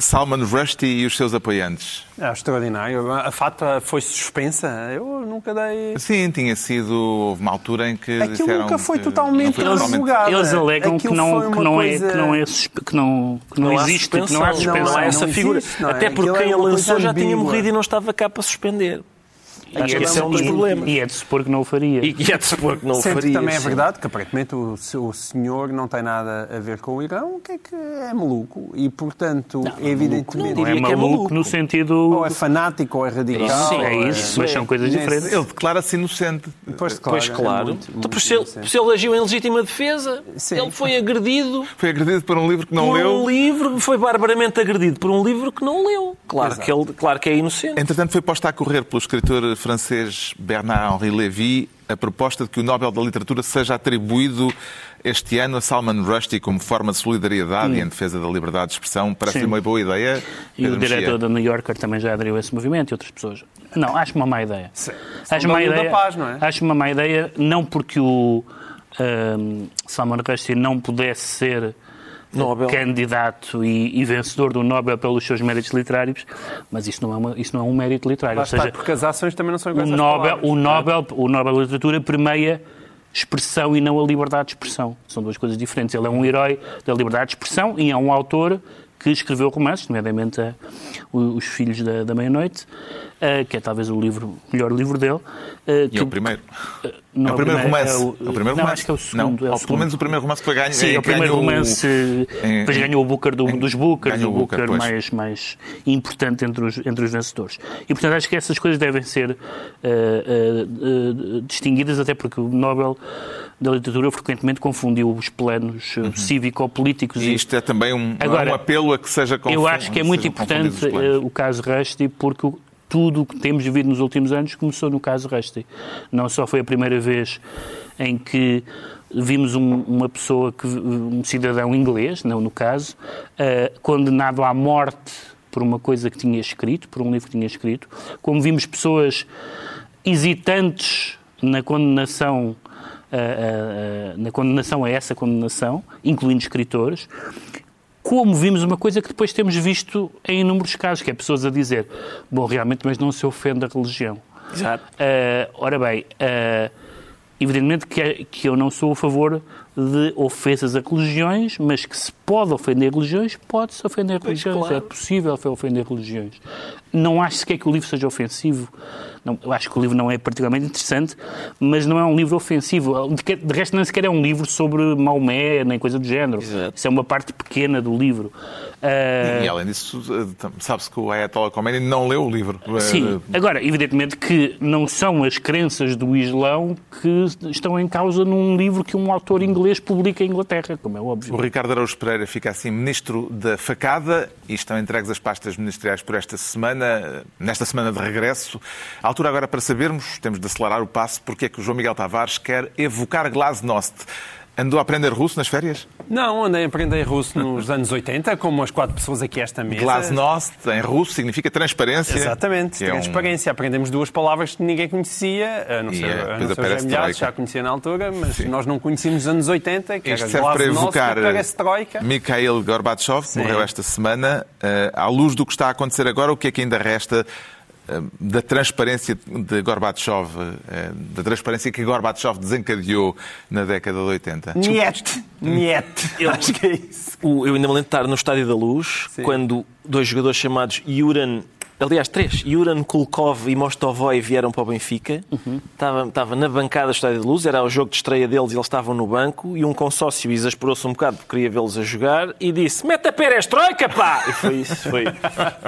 Salman Rushdie e os seus apoiantes? É extraordinário. A FATA foi suspensa. Eu nunca dei. Sim, tinha sido. Houve uma altura em que. Aquilo disseram nunca foi totalmente não foi totalmente-. Eles alegam que não, que não, é, coisa- que não é que não, que não, há existe, que não há suspensão. Não há Não, essa não figura. existe, não é? Até porque Aquilo é quem a lançou já tinha ambígua. morrido e não estava cá para suspender. Acho que é esse é um dos e- problemas. E é de supor que não o faria. E e é de supor que não o que faria. também é sim. verdade que aparentemente o, o senhor não tem nada a ver com o Irão, o que é que é maluco? E portanto, evidentemente. não Não diria é que é maluco maluco. no sentido. Ou é fanático ou é radical. Sim, é isso, mas são coisas Nesse- diferentes. Ele declara-se inocente. Pois, Pois é claro. muito, Então, muito por se ele, inocente. se ele agiu em legítima defesa, Sim. ele foi agredido Foi agredido por um livro que não por leu. um livro, foi barbaramente agredido por um livro que não leu. Claro, Exato. que, ele, claro que é inocente. Entretanto, foi posta a correr pelo escritor francês Bernard-Henri Lévy a proposta de que o Nobel da Literatura seja atribuído este ano a Salman Rushdie como forma de solidariedade e em defesa da liberdade de expressão. Parece-lhe uma boa ideia. E o Pedro Mexia? diretor da New Yorker também já aderiu a esse movimento e outras pessoas. Não, acho uma má ideia. Sim. Acho uma ideia, da Paz, não é? Acho uma má ideia, não porque o ahm, Salman Rushdie não pudesse ser Nobel. candidato e, e vencedor do Nobel pelos seus méritos literários, mas isso não é, uma- isso não é um mérito literário. Lá Ou seja, porque as ações também não são o iguais às Nobel, palavras. o, Nobel, o Nobel da Literatura permeia expressão e não a liberdade de expressão. São duas coisas diferentes. Ele é um herói da liberdade de expressão e é um autor que escreveu romances, nomeadamente a- o- Os Filhos da, da Meia-Noite, eh, que é talvez o livro, melhor livro dele. eh, E que- é o primeiro. não é o primeiro romance. é o- É o primeiro não, romance. acho que é o Não, segundo. é o segundo. pelo menos o primeiro romance que foi ganho. Sim, eh, é o primeiro romance. em- depois em- ganhou o Booker do- em- dos Bookers, o Booker, Booker mais, mais importante entre os, entre os vencedores. E, portanto, acho que essas coisas devem ser eh, eh, eh, distinguidas, até porque o Nobel da Literatura frequentemente confundiu os planos eh, cívico-políticos. Uhum. E isto é também um, Agora, um apelo a que seja Eu confu- acho que é muito importante eh, o caso Rushdie, porque tudo o que temos vivido nos últimos anos começou no caso Rushdie. Não só foi a primeira vez em que vimos um- uma pessoa, que, um cidadão inglês, não no caso, eh, condenado à morte por uma coisa que tinha escrito, por um livro que tinha escrito, como vimos pessoas hesitantes na condenação eh, eh, na condenação a essa condenação, incluindo escritores, como vimos uma coisa que depois temos visto em inúmeros casos, que é pessoas a dizer, bom, realmente, mas não se ofende a religião. Exato. Ah, ora bem, ah, evidentemente que, é- que eu não sou a favor de ofensas a religiões, mas que se pode ofender religiões, pode-se ofender religiões. claro. É possível ofender religiões. Não acho sequer que o livro seja ofensivo. Não, eu acho que o livro não é particularmente interessante, mas não é um livro ofensivo. De, de resto, nem sequer é um livro sobre Maomé, nem coisa do género. Exato. Isso é uma parte pequena do livro. Ah, E além disso, eh, sabe-se que o Ayatollah Khomeini não leu o livro. Eh, Sim, agora, evidentemente que não são as crenças do Islão que estão em causa num livro que um autor inglês publica em Inglaterra, como é óbvio. O Ricardo Araújo Pereira fica assim ministro da facada e estão entregues as pastas ministeriais por esta semana, nesta semana de regresso. A altura agora para sabermos, temos de acelerar o passo, porque é que o João Miguel Tavares quer evocar Glasnost. Andou a aprender russo nas férias? Não, andei a aprender russo nos anos 80, como as quatro pessoas aqui esta mesa. Glasnost, em russo, significa transparência. Exatamente, é um- transparência. Aprendemos duas palavras que ninguém conhecia, a não ser, é, a não ser Milhares, já conhecia na altura, mas Sim. nós não conhecíamos nos anos 80, que Isto era serve para evocar Perestroika. Mikhail Gorbachev, que morreu esta semana. Eh, À luz do que está a acontecer agora, o que é que ainda resta da transparência de Gorbachev, eh, da transparência que Gorbachev desencadeou na década de 80? Niet, niet. Eu- Acho que é isso. Eu ainda me lembro de estar no Estádio da Luz, Sim. quando dois jogadores chamados Yuran, aliás, três, Yuran Kulkov e Mostovoy vieram para o Benfica. Estava, estava na bancada do Estádio da Luz, era o jogo de estreia deles e eles estavam no banco. E um consórcio exasperou-se um bocado porque queria vê-los a jogar e disse: Mete a perestroika, pá! E foi isso. Foi.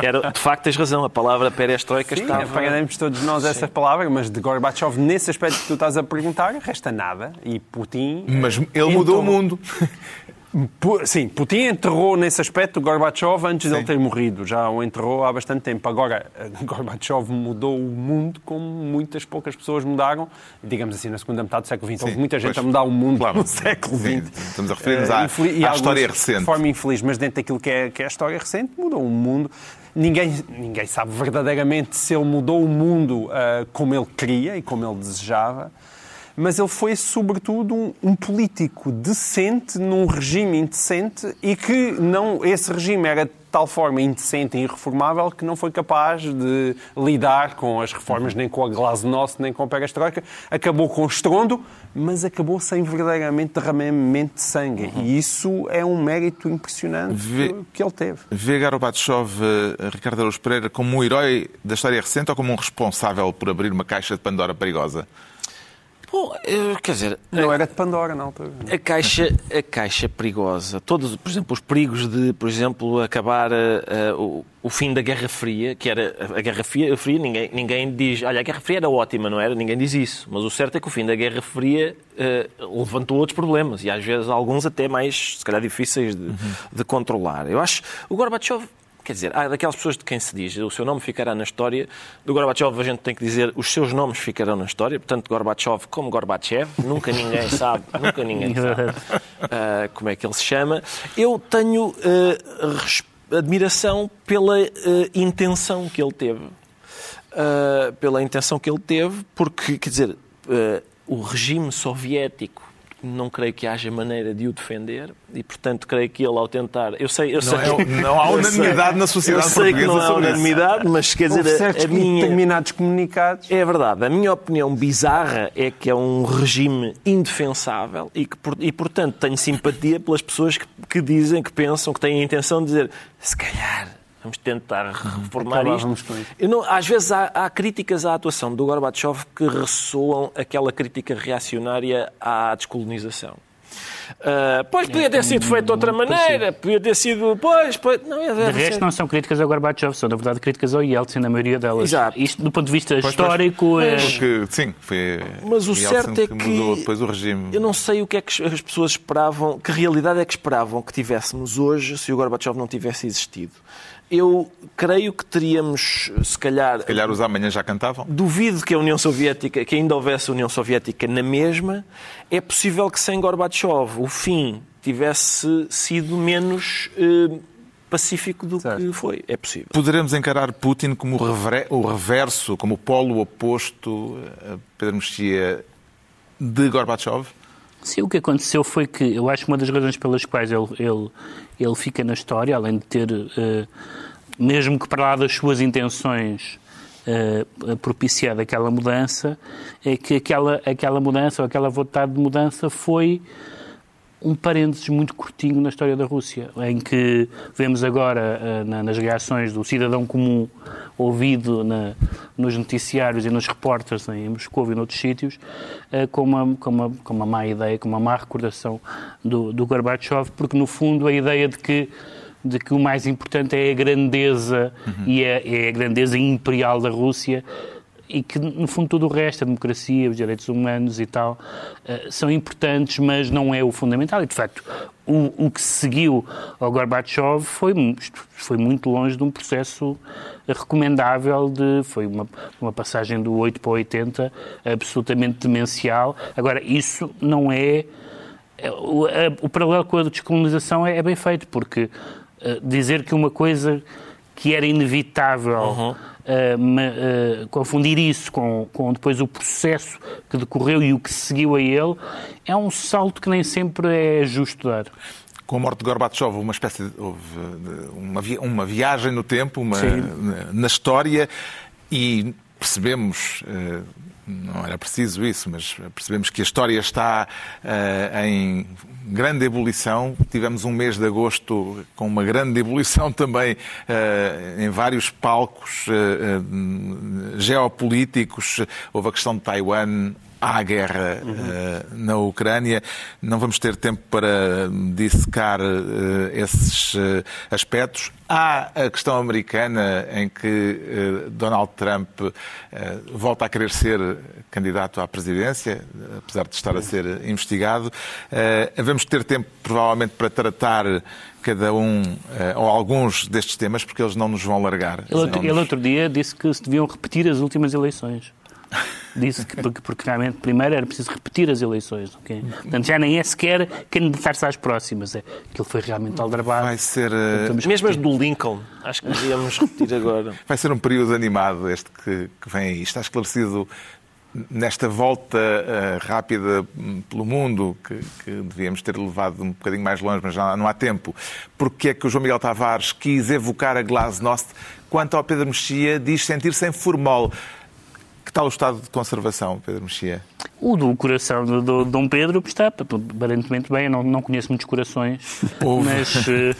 Era, de facto, tens razão, a palavra perestroika Sim, estava. apanharemos todos nós essa palavra, mas de Gorbachev, nesse aspecto que tu estás a perguntar, resta nada. E Putin. Mas ele mudou o mundo. Sim, Putin enterrou nesse aspecto Gorbachev antes Sim. dele ter morrido. Já o enterrou há bastante tempo. Agora, Gorbachev mudou o mundo como muitas poucas pessoas mudaram, digamos assim, na segunda metade do século XX. Houve muita gente pois. a mudar o mundo Claro. no século XX. estamos a referir-nos à- Eh, à alguns história recente. De forma infeliz, mas dentro daquilo que é, que é a história recente, mudou o mundo. Ninguém, ninguém sabe verdadeiramente se ele mudou o mundo ah, como ele queria e como ele desejava mas ele foi, sobretudo, um, um político decente num regime indecente e que não, esse regime era de tal forma indecente e irreformável que não foi capaz de lidar com as reformas, nem com a Glasnost, nem com a Perestroika. Acabou com estrondo, mas acabou sem verdadeiramente derramamento de sangue. E isso é um mérito impressionante Vê- que ele teve. Vê Gorbachev, eh, Ricardo Araújo Pereira, como um herói da história recente ou como um responsável por abrir uma caixa de Pandora perigosa? Bom, eh, quer dizer, Não era de Pandora na altura. A caixa, a caixa perigosa, todos, por exemplo, os perigos de, por exemplo, acabar eh, o, o fim da Guerra Fria, que era a Guerra Fria, ninguém, ninguém diz, olha, a Guerra Fria era ótima, não era? Ninguém diz isso. Mas o certo é que o fim da Guerra Fria eh, levantou outros problemas e às vezes alguns até mais, se calhar, difíceis de, de controlar. Eu acho, o Gorbachev Quer dizer, há daquelas pessoas de quem se diz o seu nome ficará na história. Do Gorbachev a gente tem que dizer os seus nomes ficarão na história. Portanto, Gorbachev como Gorbachev. Nunca ninguém sabe, nunca ninguém sabe ah, como é que ele se chama. Eu tenho res- admiração pela ah, intenção que ele teve. Pela intenção que ele teve, porque, quer dizer, o regime soviético não creio que haja maneira de o defender e, portanto, creio que ele, ao tentar. Eu sei, eu sei, é- não há unanimidade na sociedade Eu sei que não há unanimidade, mas quer Houve dizer, a, a minha. determinados comunicados. É verdade. A minha opinião bizarra é que é um regime indefensável e que, por- e portanto, tenho simpatia pelas pessoas que, que dizem, que pensam, que têm a intenção de dizer se calhar vamos tentar reformar Acabávamos isto. Eu não- às vezes há, há críticas à atuação do Gorbachev que ressoam aquela crítica reacionária à descolonização. Ah, pois podia ter sido feito de outra maneira, podia ter sido. Pois, pois não é De resto, não são críticas ao Gorbachev, são, na verdade, críticas ao Yeltsin, na maioria delas. Exato. Isto, do ponto de vista Pois, histórico, é... Porque, sim, foi Mas o Yeltsin certo é que mudou depois o regime. Eu não sei o que é que as pessoas esperavam, que realidade é que esperavam que tivéssemos hoje se o Gorbachev não tivesse existido. Eu creio que teríamos, se calhar, Se calhar os amanhã já cantavam. duvido que a União Soviética, que ainda houvesse União Soviética na mesma, é possível que sem Gorbachev o fim tivesse sido menos eh, pacífico do Certo. que foi. É possível. Poderemos encarar Putin como o reverso, como o polo oposto, eh, Pedro Mexia, de Gorbachev? Sim, o que aconteceu foi que eu acho que uma das razões pelas quais ele, ele, ele fica na história, além de ter, eh, mesmo que para lá das suas intenções, eh, propiciado aquela mudança, é que aquela, aquela mudança ou aquela vontade de mudança foi um parênteses muito curtinho na história da Rússia, em que vemos agora eh, na- nas reações do cidadão comum ouvido na- nos noticiários e nos repórteres em Moscou e noutros sítios, eh, com, uma, com, uma, com uma má ideia, com uma má recordação do, do Gorbachev, porque no fundo a ideia de que de que o mais importante é a grandeza e é, é a grandeza imperial da Rússia e que, no fundo, tudo o resto, a democracia, os direitos humanos e tal, eh, são importantes, mas não é o fundamental. E, de facto, o, o que se seguiu ao Gorbachev foi, foi muito longe de um processo recomendável, de, foi uma, uma passagem do 8 para o 80 absolutamente demencial. Agora, isso não é... é, O, o paralelo com a descolonização é, é bem feito, porque eh, dizer que uma coisa que era inevitável, eh, ma- eh, confundir isso com, com depois o processo que decorreu e o que seguiu a ele, é um salto que nem sempre é justo dar. Com a morte de Gorbachev, uma espécie de, houve, eh, uma, vi- uma viagem no tempo, uma, na, na história. e percebemos, não era preciso isso, mas percebemos que a história está uh, em grande ebulição. Tivemos um mês de agosto com uma grande ebulição também uh, em vários palcos uh, geopolíticos. Houve a questão de Taiwan, há a guerra uhum. uh, na Ucrânia. Não vamos ter tempo para dissecar uh, esses uh, aspectos. Há a questão americana, em que Donald Trump volta a querer ser candidato à presidência, apesar de estar a ser investigado. Vamos ter tempo, provavelmente, para tratar cada um ou alguns destes temas, porque eles não nos vão largar. Ele, outro, ele outro dia disse que se deviam repetir as últimas eleições disse que porque, porque, realmente primeiro era preciso repetir as eleições. Okay? Portanto, já nem é sequer candidatar-se às próximas. É, aquilo foi realmente aldrabado. Vai ser. Uh... Mesmo as do Lincoln, acho que devíamos repetir agora. Vai ser um período animado este que, que vem aí. Está esclarecido nesta volta uh, rápida pelo mundo, que, que, devíamos ter levado um bocadinho mais longe, mas já não há tempo, porque é que o João Miguel Tavares quis evocar a Glasnost, quanto ao Pedro Mexia diz sentir-se em formol. Que tal o estado de conservação, Pedro Mexia? O do coração do Dom Pedro está aparentemente bem. Eu não, não conheço muitos corações, Houve. mas. Uh,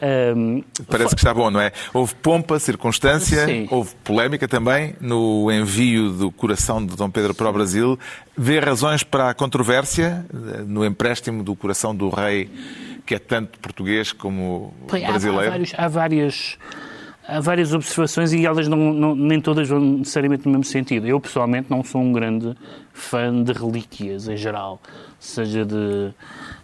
eh, um, ehm, Parece que está bom, não é? Houve pompa, circunstância, Sim. houve polémica também no envio do coração de Dom Pedro para o Brasil. Vê razões para a controvérsia eh, no empréstimo do coração do rei, que é tanto português como brasileiro? Há, há, vários, há várias há várias observações e elas não, não, nem todas vão necessariamente no mesmo sentido. Eu, pessoalmente, não sou um grande fã de relíquias em geral, seja de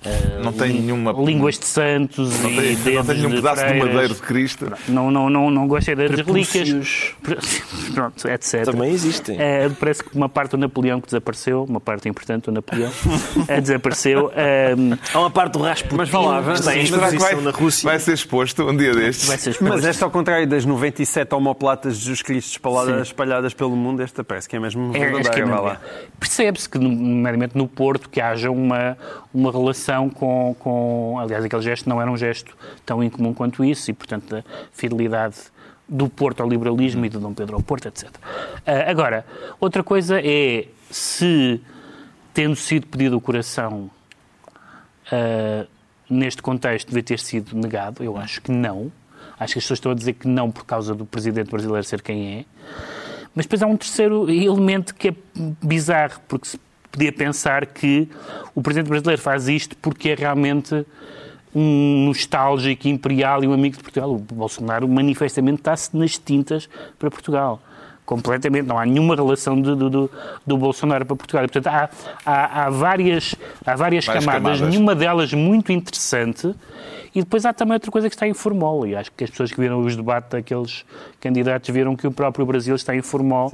Uh, não tem nenhuma. Línguas de santos não tem, e Não tem nenhum pedaço de, de madeiro de Cristo. Não, não, não, não gosto das relíquias. Pronto, etc. Também existem. Uh, parece que uma parte do Napoleão que desapareceu, uma parte importante do Napoleão, uh, desapareceu. Uh, Há uma parte do Rasputin mas falava, que está em exposição vai, na Rússia. Vai ser exposto um dia destes. Vai ser exposto. Mas esta, ao contrário das 97 homoplatas de Jesus Cristo espalhadas, espalhadas pelo mundo, esta parece que é mesmo é, verdadeira. É, Percebe-se que, nomeadamente no Porto, que haja uma, uma relação com, com. Aliás, aquele gesto não era um gesto tão incomum quanto isso e, portanto, a fidelidade do Porto ao liberalismo e de Dom Pedro ao Porto, etc. Ah, agora, outra coisa é se, tendo sido pedido o coração, uh, neste contexto, devia ter sido negado. Eu acho que não. Acho que as pessoas estão a dizer que não por causa do presidente brasileiro ser quem é. Mas depois há um terceiro elemento que é bizarro, porque se podia pensar que o presidente brasileiro faz isto porque é realmente um nostálgico imperial e um amigo de Portugal. O Bolsonaro manifestamente está-se nas tintas para Portugal. Completamente. Não há nenhuma relação do, do, do Bolsonaro para Portugal. E, portanto, há, há, há várias, há várias, várias camadas, camadas, nenhuma delas muito interessante e depois há também outra coisa que está informal, e acho que as pessoas que viram os debates daqueles candidatos viram que o próprio Brasil está informal,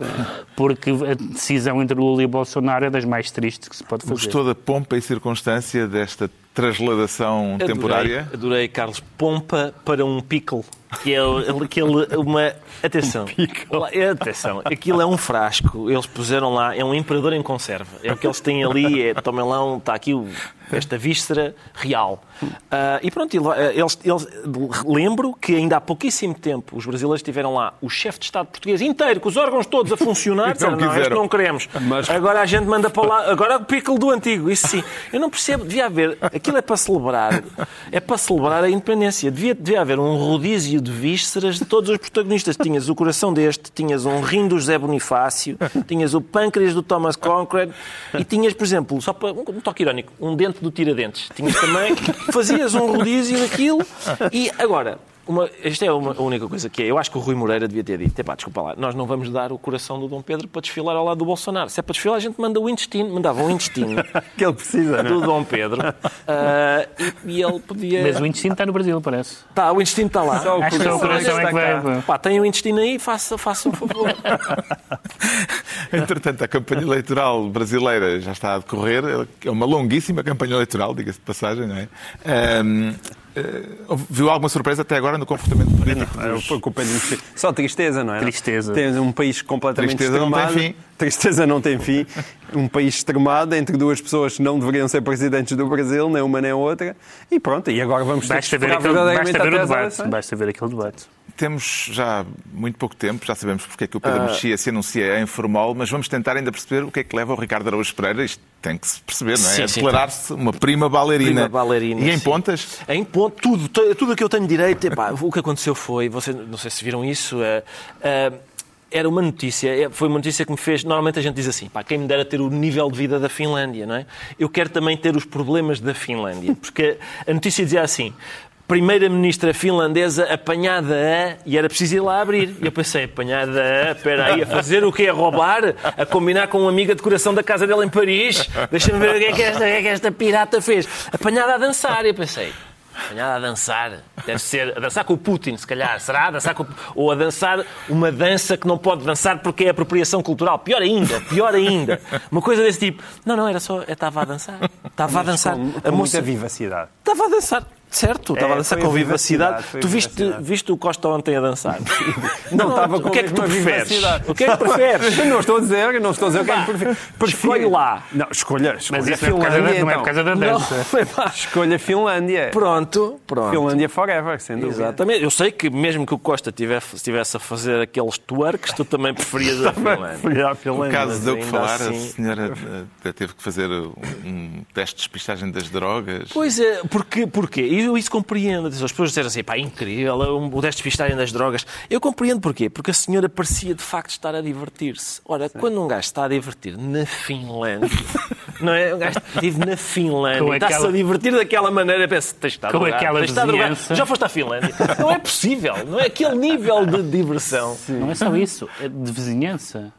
porque a decisão entre Lula e Bolsonaro é das mais tristes que se pode fazer. Gostou da pompa e circunstância desta transladação adorei, temporária? Adorei, Carlos. Pompa para um pickle, que é aquele, uma... Atenção, um atenção, aquilo é um frasco, eles puseram lá, é um imperador em conserva. É o que eles têm ali, é, tomem lá, um, está aqui o, esta víscera real. Uh, e pronto, eles, eles, lembro que ainda há pouquíssimo tempo os brasileiros tiveram lá o chefe de Estado português inteiro, com os órgãos todos a funcionar, disseram, não, não, não queremos. Mas... Agora a gente manda para lá, agora o pickle do antigo, isso sim. Eu não percebo, devia haver, aquilo é para celebrar, é para celebrar a independência. Devia, devia haver um rodízio de vísceras de todos os protagonistas. Tinhas o coração deste, tinhas um rim do José Bonifácio, tinhas o pâncreas do Thomas Concrete e tinhas, por exemplo, só para um toque irónico, um dente do tiradentes. Tinhas também, fazias um rodízio daquilo e agora, uma, esta é uma, a única coisa que é. Eu acho que o Rui Moreira devia ter dito: epá, desculpa lá, nós não vamos dar o coração do Dom Pedro para desfilar ao lado do Bolsonaro. Se é para desfilar, a gente manda o intestino, mandava um intestino que ele precisa, do Dom Pedro uh, e, e, ele podia. Mas o intestino está no Brasil, parece. Está, o intestino está lá. Só o acho que o coração é que vai. Pá, tem o intestino aí, faça, faça um favor. Entretanto, a campanha eleitoral brasileira já está a decorrer. É uma longuíssima campanha eleitoral, diga-se de passagem, não é? Um, viu alguma surpresa até agora no comportamento político? Não, dos... Só tristeza, não é? Tristeza. Temos um país completamente tristeza extremado. Não tem fim. Tristeza não tem fim. Um país extremado entre duas pessoas que não deveriam ser presidentes do Brasil, nem uma nem outra. E pronto, e agora vamos basta ter ver aquele, basta ver o debate. Basta ver aquele debate. temos já muito pouco tempo, já sabemos porque é que o Pedro Ah. Mexia se anuncia em formal, mas vamos tentar ainda perceber o que é que leva o Ricardo Araújo Pereira. Isto tem que se perceber, não é? Sim, A sim, declarar-se uma prima bailarina. Prima bailarina, E em sim. pontas? Em ponto, tudo, tu- tudo o que eu tenho direito. Epá, o que aconteceu foi, você, não sei se viram isso, eh, eh, era uma notícia, eh, foi uma notícia que me fez. Normalmente a gente diz assim, pá, quem me dera ter o nível de vida da Finlândia, não é? Eu quero também ter os problemas da Finlândia, porque a notícia dizia assim. Primeira-ministra finlandesa apanhada a. E era preciso ir lá abrir. E eu pensei, apanhada a. Espera aí, a fazer o quê? A roubar? A combinar com uma amiga de coração da casa dela em Paris? Deixa-me ver o que é que esta, o que é que esta pirata fez. Apanhada a dançar. E eu pensei, apanhada a dançar. Deve ser a dançar com o Putin, se calhar. Será? A dançar com... Ou a dançar uma dança que não pode dançar porque é apropriação cultural. Pior ainda, pior ainda. Uma coisa desse tipo. Não, não, era só. Eu estava a dançar. Estava a dançar. Com, com a moça muita vivacidade. Estava a dançar. Certo, estava a É, dançar foi com a vivacidade. a Tu viste, viste o Costa ontem a dançar? Não, estava com O que é que tu a preferes? O que é que preferes? não estou a dizer, não estou a dizer o que é que prefiro. Escolhe lá. Não, escolha, escolha Mas é, por causa da, Finlândia, não é então. por causa da dança. Não, epá. Escolha Finlândia. Pronto, pronto. Finlândia forever, sem dúvida. Exatamente. Eu sei que mesmo que o Costa tivesse, estivesse a fazer aqueles twerks, tu também preferias a Finlândia. Preferia a O Finlândia. caso que ainda falar, assim- a senhora eh, teve que fazer um, um teste de despistagem das drogas. Pois é, porque, porquê? Eu isso compreendo. As pessoas disseram assim, pá, incrível, o teste de despistagem das drogas. Eu compreendo porquê. Porque a senhora parecia de facto estar a divertir-se. Ora, quando um gajo está a divertir na Finlândia, não é? Um gajo estive na Finlândia, está-se aquela- a divertir daquela maneira, pensa, tens de estar Com drogado, aquela tens de estar. Já foste à Finlândia? Não é possível, não é aquele nível de diversão. Não é só isso, é de vizinhança.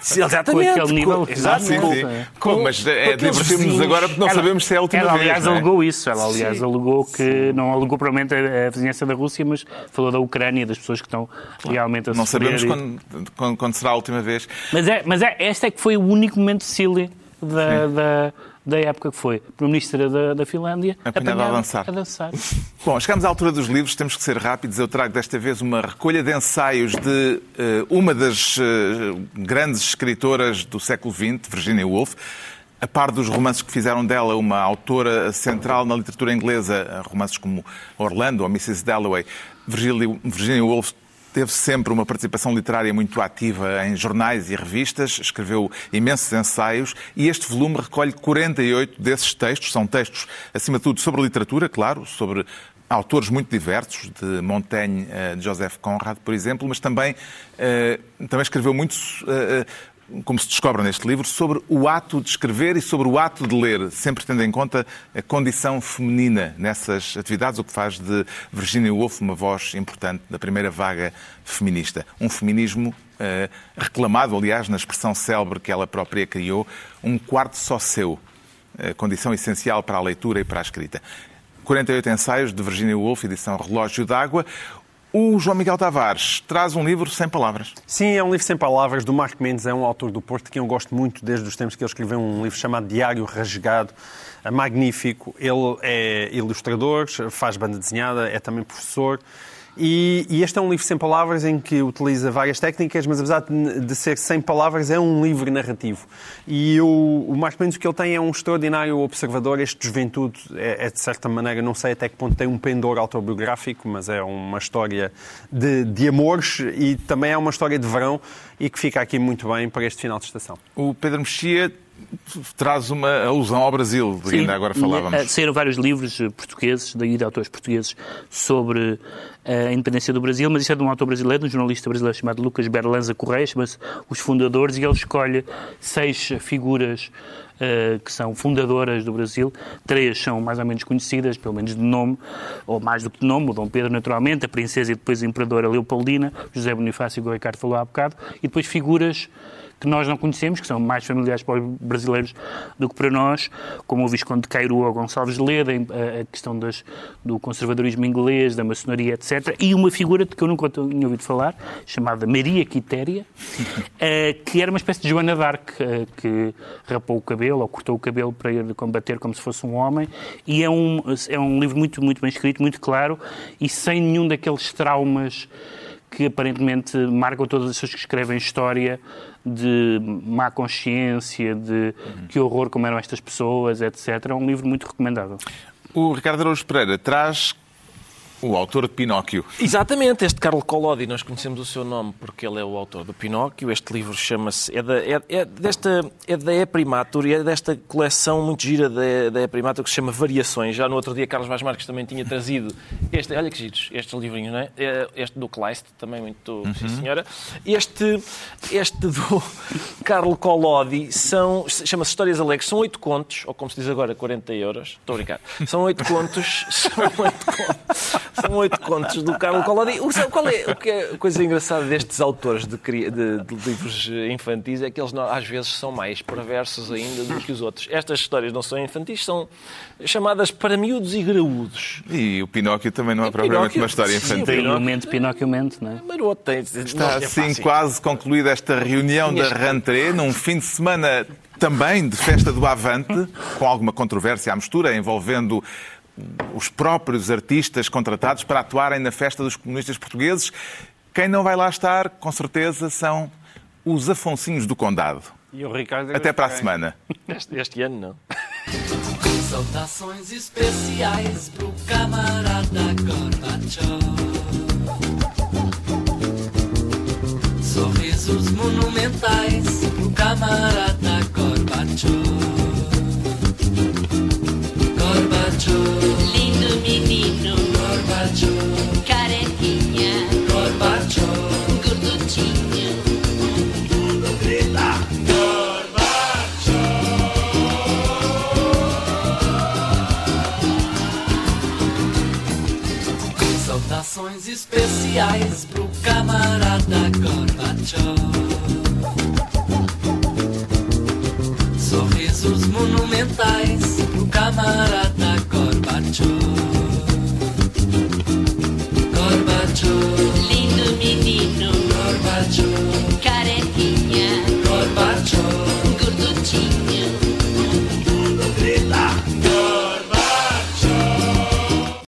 Sim, Exatamente. Com aquele nível Com- Exato, Sim, com- sim. com- Como, mas é, divertimos-nos agora porque não Ela- sabemos se é a última ela, vez. aliás, é? alegou isso. Ela, aliás, alegou que não alegou provavelmente a, a vizinhança da Rússia, mas falou da Ucrânia, das pessoas que estão realmente a Não sabemos e- quando, quando- quando será a última vez. Mas, é, mas é, este é que foi o único momento silly da, da, da época que foi. Primeira-Ministra da, da Finlândia Apanhada a dançar. A dançar. Bom, chegamos à altura dos livros, temos que ser rápidos. Eu trago desta vez uma recolha de ensaios de eh, uma das eh, grandes escritoras do século XX, Virginia Woolf. A par dos romances que fizeram dela uma autora central na literatura inglesa, romances como Orlando ou Mrs. Dalloway, Virginia, Virginia Woolf teve sempre uma participação literária muito ativa em jornais e revistas, escreveu imensos ensaios e este volume recolhe 48 desses textos. São textos, acima de tudo, sobre literatura, claro, sobre autores muito diversos, de Montaigne, eh, de Joseph Conrad, por exemplo, mas também, eh, também escreveu muito, eh, como se descobre neste livro, sobre o ato de escrever e sobre o ato de ler, sempre tendo em conta a condição feminina nessas atividades, o que faz de Virginia Woolf uma voz importante da primeira vaga feminista. Um feminismo eh, reclamado, aliás, na expressão célebre que ela própria criou, um quarto só seu, eh, condição essencial para a leitura e para a escrita. 48 ensaios de Virginia Woolf, edição Relógio d'Água. O João Miguel Tavares traz um livro sem palavras. Sim, é um livro sem palavras do Marco Mendes, é um autor do Porto que eu gosto muito desde os tempos que ele escreveu um livro chamado Diário Rasgado, é magnífico. Ele é ilustrador, faz banda desenhada, é também professor. E, e este é um livro sem palavras em que utiliza várias técnicas, mas apesar de, ser sem palavras, é um livro narrativo. E o, Marco Mendes que ele tem é um extraordinário observador. Este Juventude é, é, de certa maneira, não sei até que ponto tem um pendor autobiográfico, mas é uma história de, de amores e também é uma história de verão e que fica aqui muito bem para este final de estação. O Pedro Mexia traz uma alusão ao Brasil, de que ainda agora falávamos. eh, Saíram vários livros eh, portugueses, daí de autores portugueses, sobre eh, a independência do Brasil, mas isso é de um autor brasileiro, um jornalista brasileiro chamado Lucas Berlanza Correia, chama-se Os Fundadores, e ele escolhe seis figuras eh, que são fundadoras do Brasil. Três são mais ou menos conhecidas, pelo menos de nome, ou mais do que de nome, o Dom Pedro, naturalmente, a princesa e depois a imperadora Leopoldina, José Bonifácio, que o Ricardo falou há bocado, e depois figuras que nós não conhecemos, que são mais familiares para os brasileiros do que para nós, como o Visconde de ou Gonçalves Leda, a a questão das, do conservadorismo inglês, da maçonaria, etc. E uma figura de que eu nunca tinha ouvido falar, chamada Maria Quitéria, eh, que era uma espécie de Joana d'Arc, eh, que rapou o cabelo ou cortou o cabelo para ir combater como se fosse um homem. E é um, é um livro muito, muito bem escrito, muito claro e sem nenhum daqueles traumas que aparentemente marcam todas as pessoas que escrevem história de má consciência, de que horror como eram estas pessoas, etc. É um livro muito recomendável. O Ricardo Araújo Pereira traz O autor de Pinóquio. Exatamente, este Carlo Collodi, nós conhecemos o seu nome porque ele é o autor do Pinóquio. Este livro chama-se. É, da, é, é, desta, é da E Primatur e é desta coleção muito gira da, da E Primatur que se chama Variações. Já no outro dia, Carlos Vaz Marques também tinha trazido este. Olha que giros, estes livrinhos, não é? é este do Kleist, também muito. Sim, senhora. Este, este do Carlo Collodi são. chama-se Histórias Alegres. São oito contos, ou como se diz agora, 40 euros. Estou a brincar. São oito contos. São oito contos. São oito contos do Carlo Collodi. O, qual é, o que é a coisa engraçada destes autores de, de, de, livros infantis é que eles às vezes são mais perversos ainda do que os outros. Estas histórias não são infantis, são chamadas para miúdos e graúdos. E o Pinóquio também não é propriamente uma história infantil. Sim, o mente, Pinóquio mente, não é? Maroto, tem, Está é assim quase concluída esta reunião da Rentrée, num fim de semana também de festa do Avante, com alguma controvérsia à mistura, envolvendo os próprios artistas contratados para atuarem na festa dos comunistas portugueses. Quem não vai lá estar, com certeza, são os Afonsinhos do Condado. E o Ricardo Até para a semana. Este, este ano não. Saudações especiais pro camarada Gorbachev. Sorrisos monumentais pro camarada Gorbachev. Gorbachev. Menino, Gorbachev. carequinha, Gorbachev. gorduchinho. Saudações especiais pro camarada Gorbachev. Sorrisos monumentais pro camarada Gorbachev. Lindo menino, Gorbaciov, carequinha, Gorbaciov.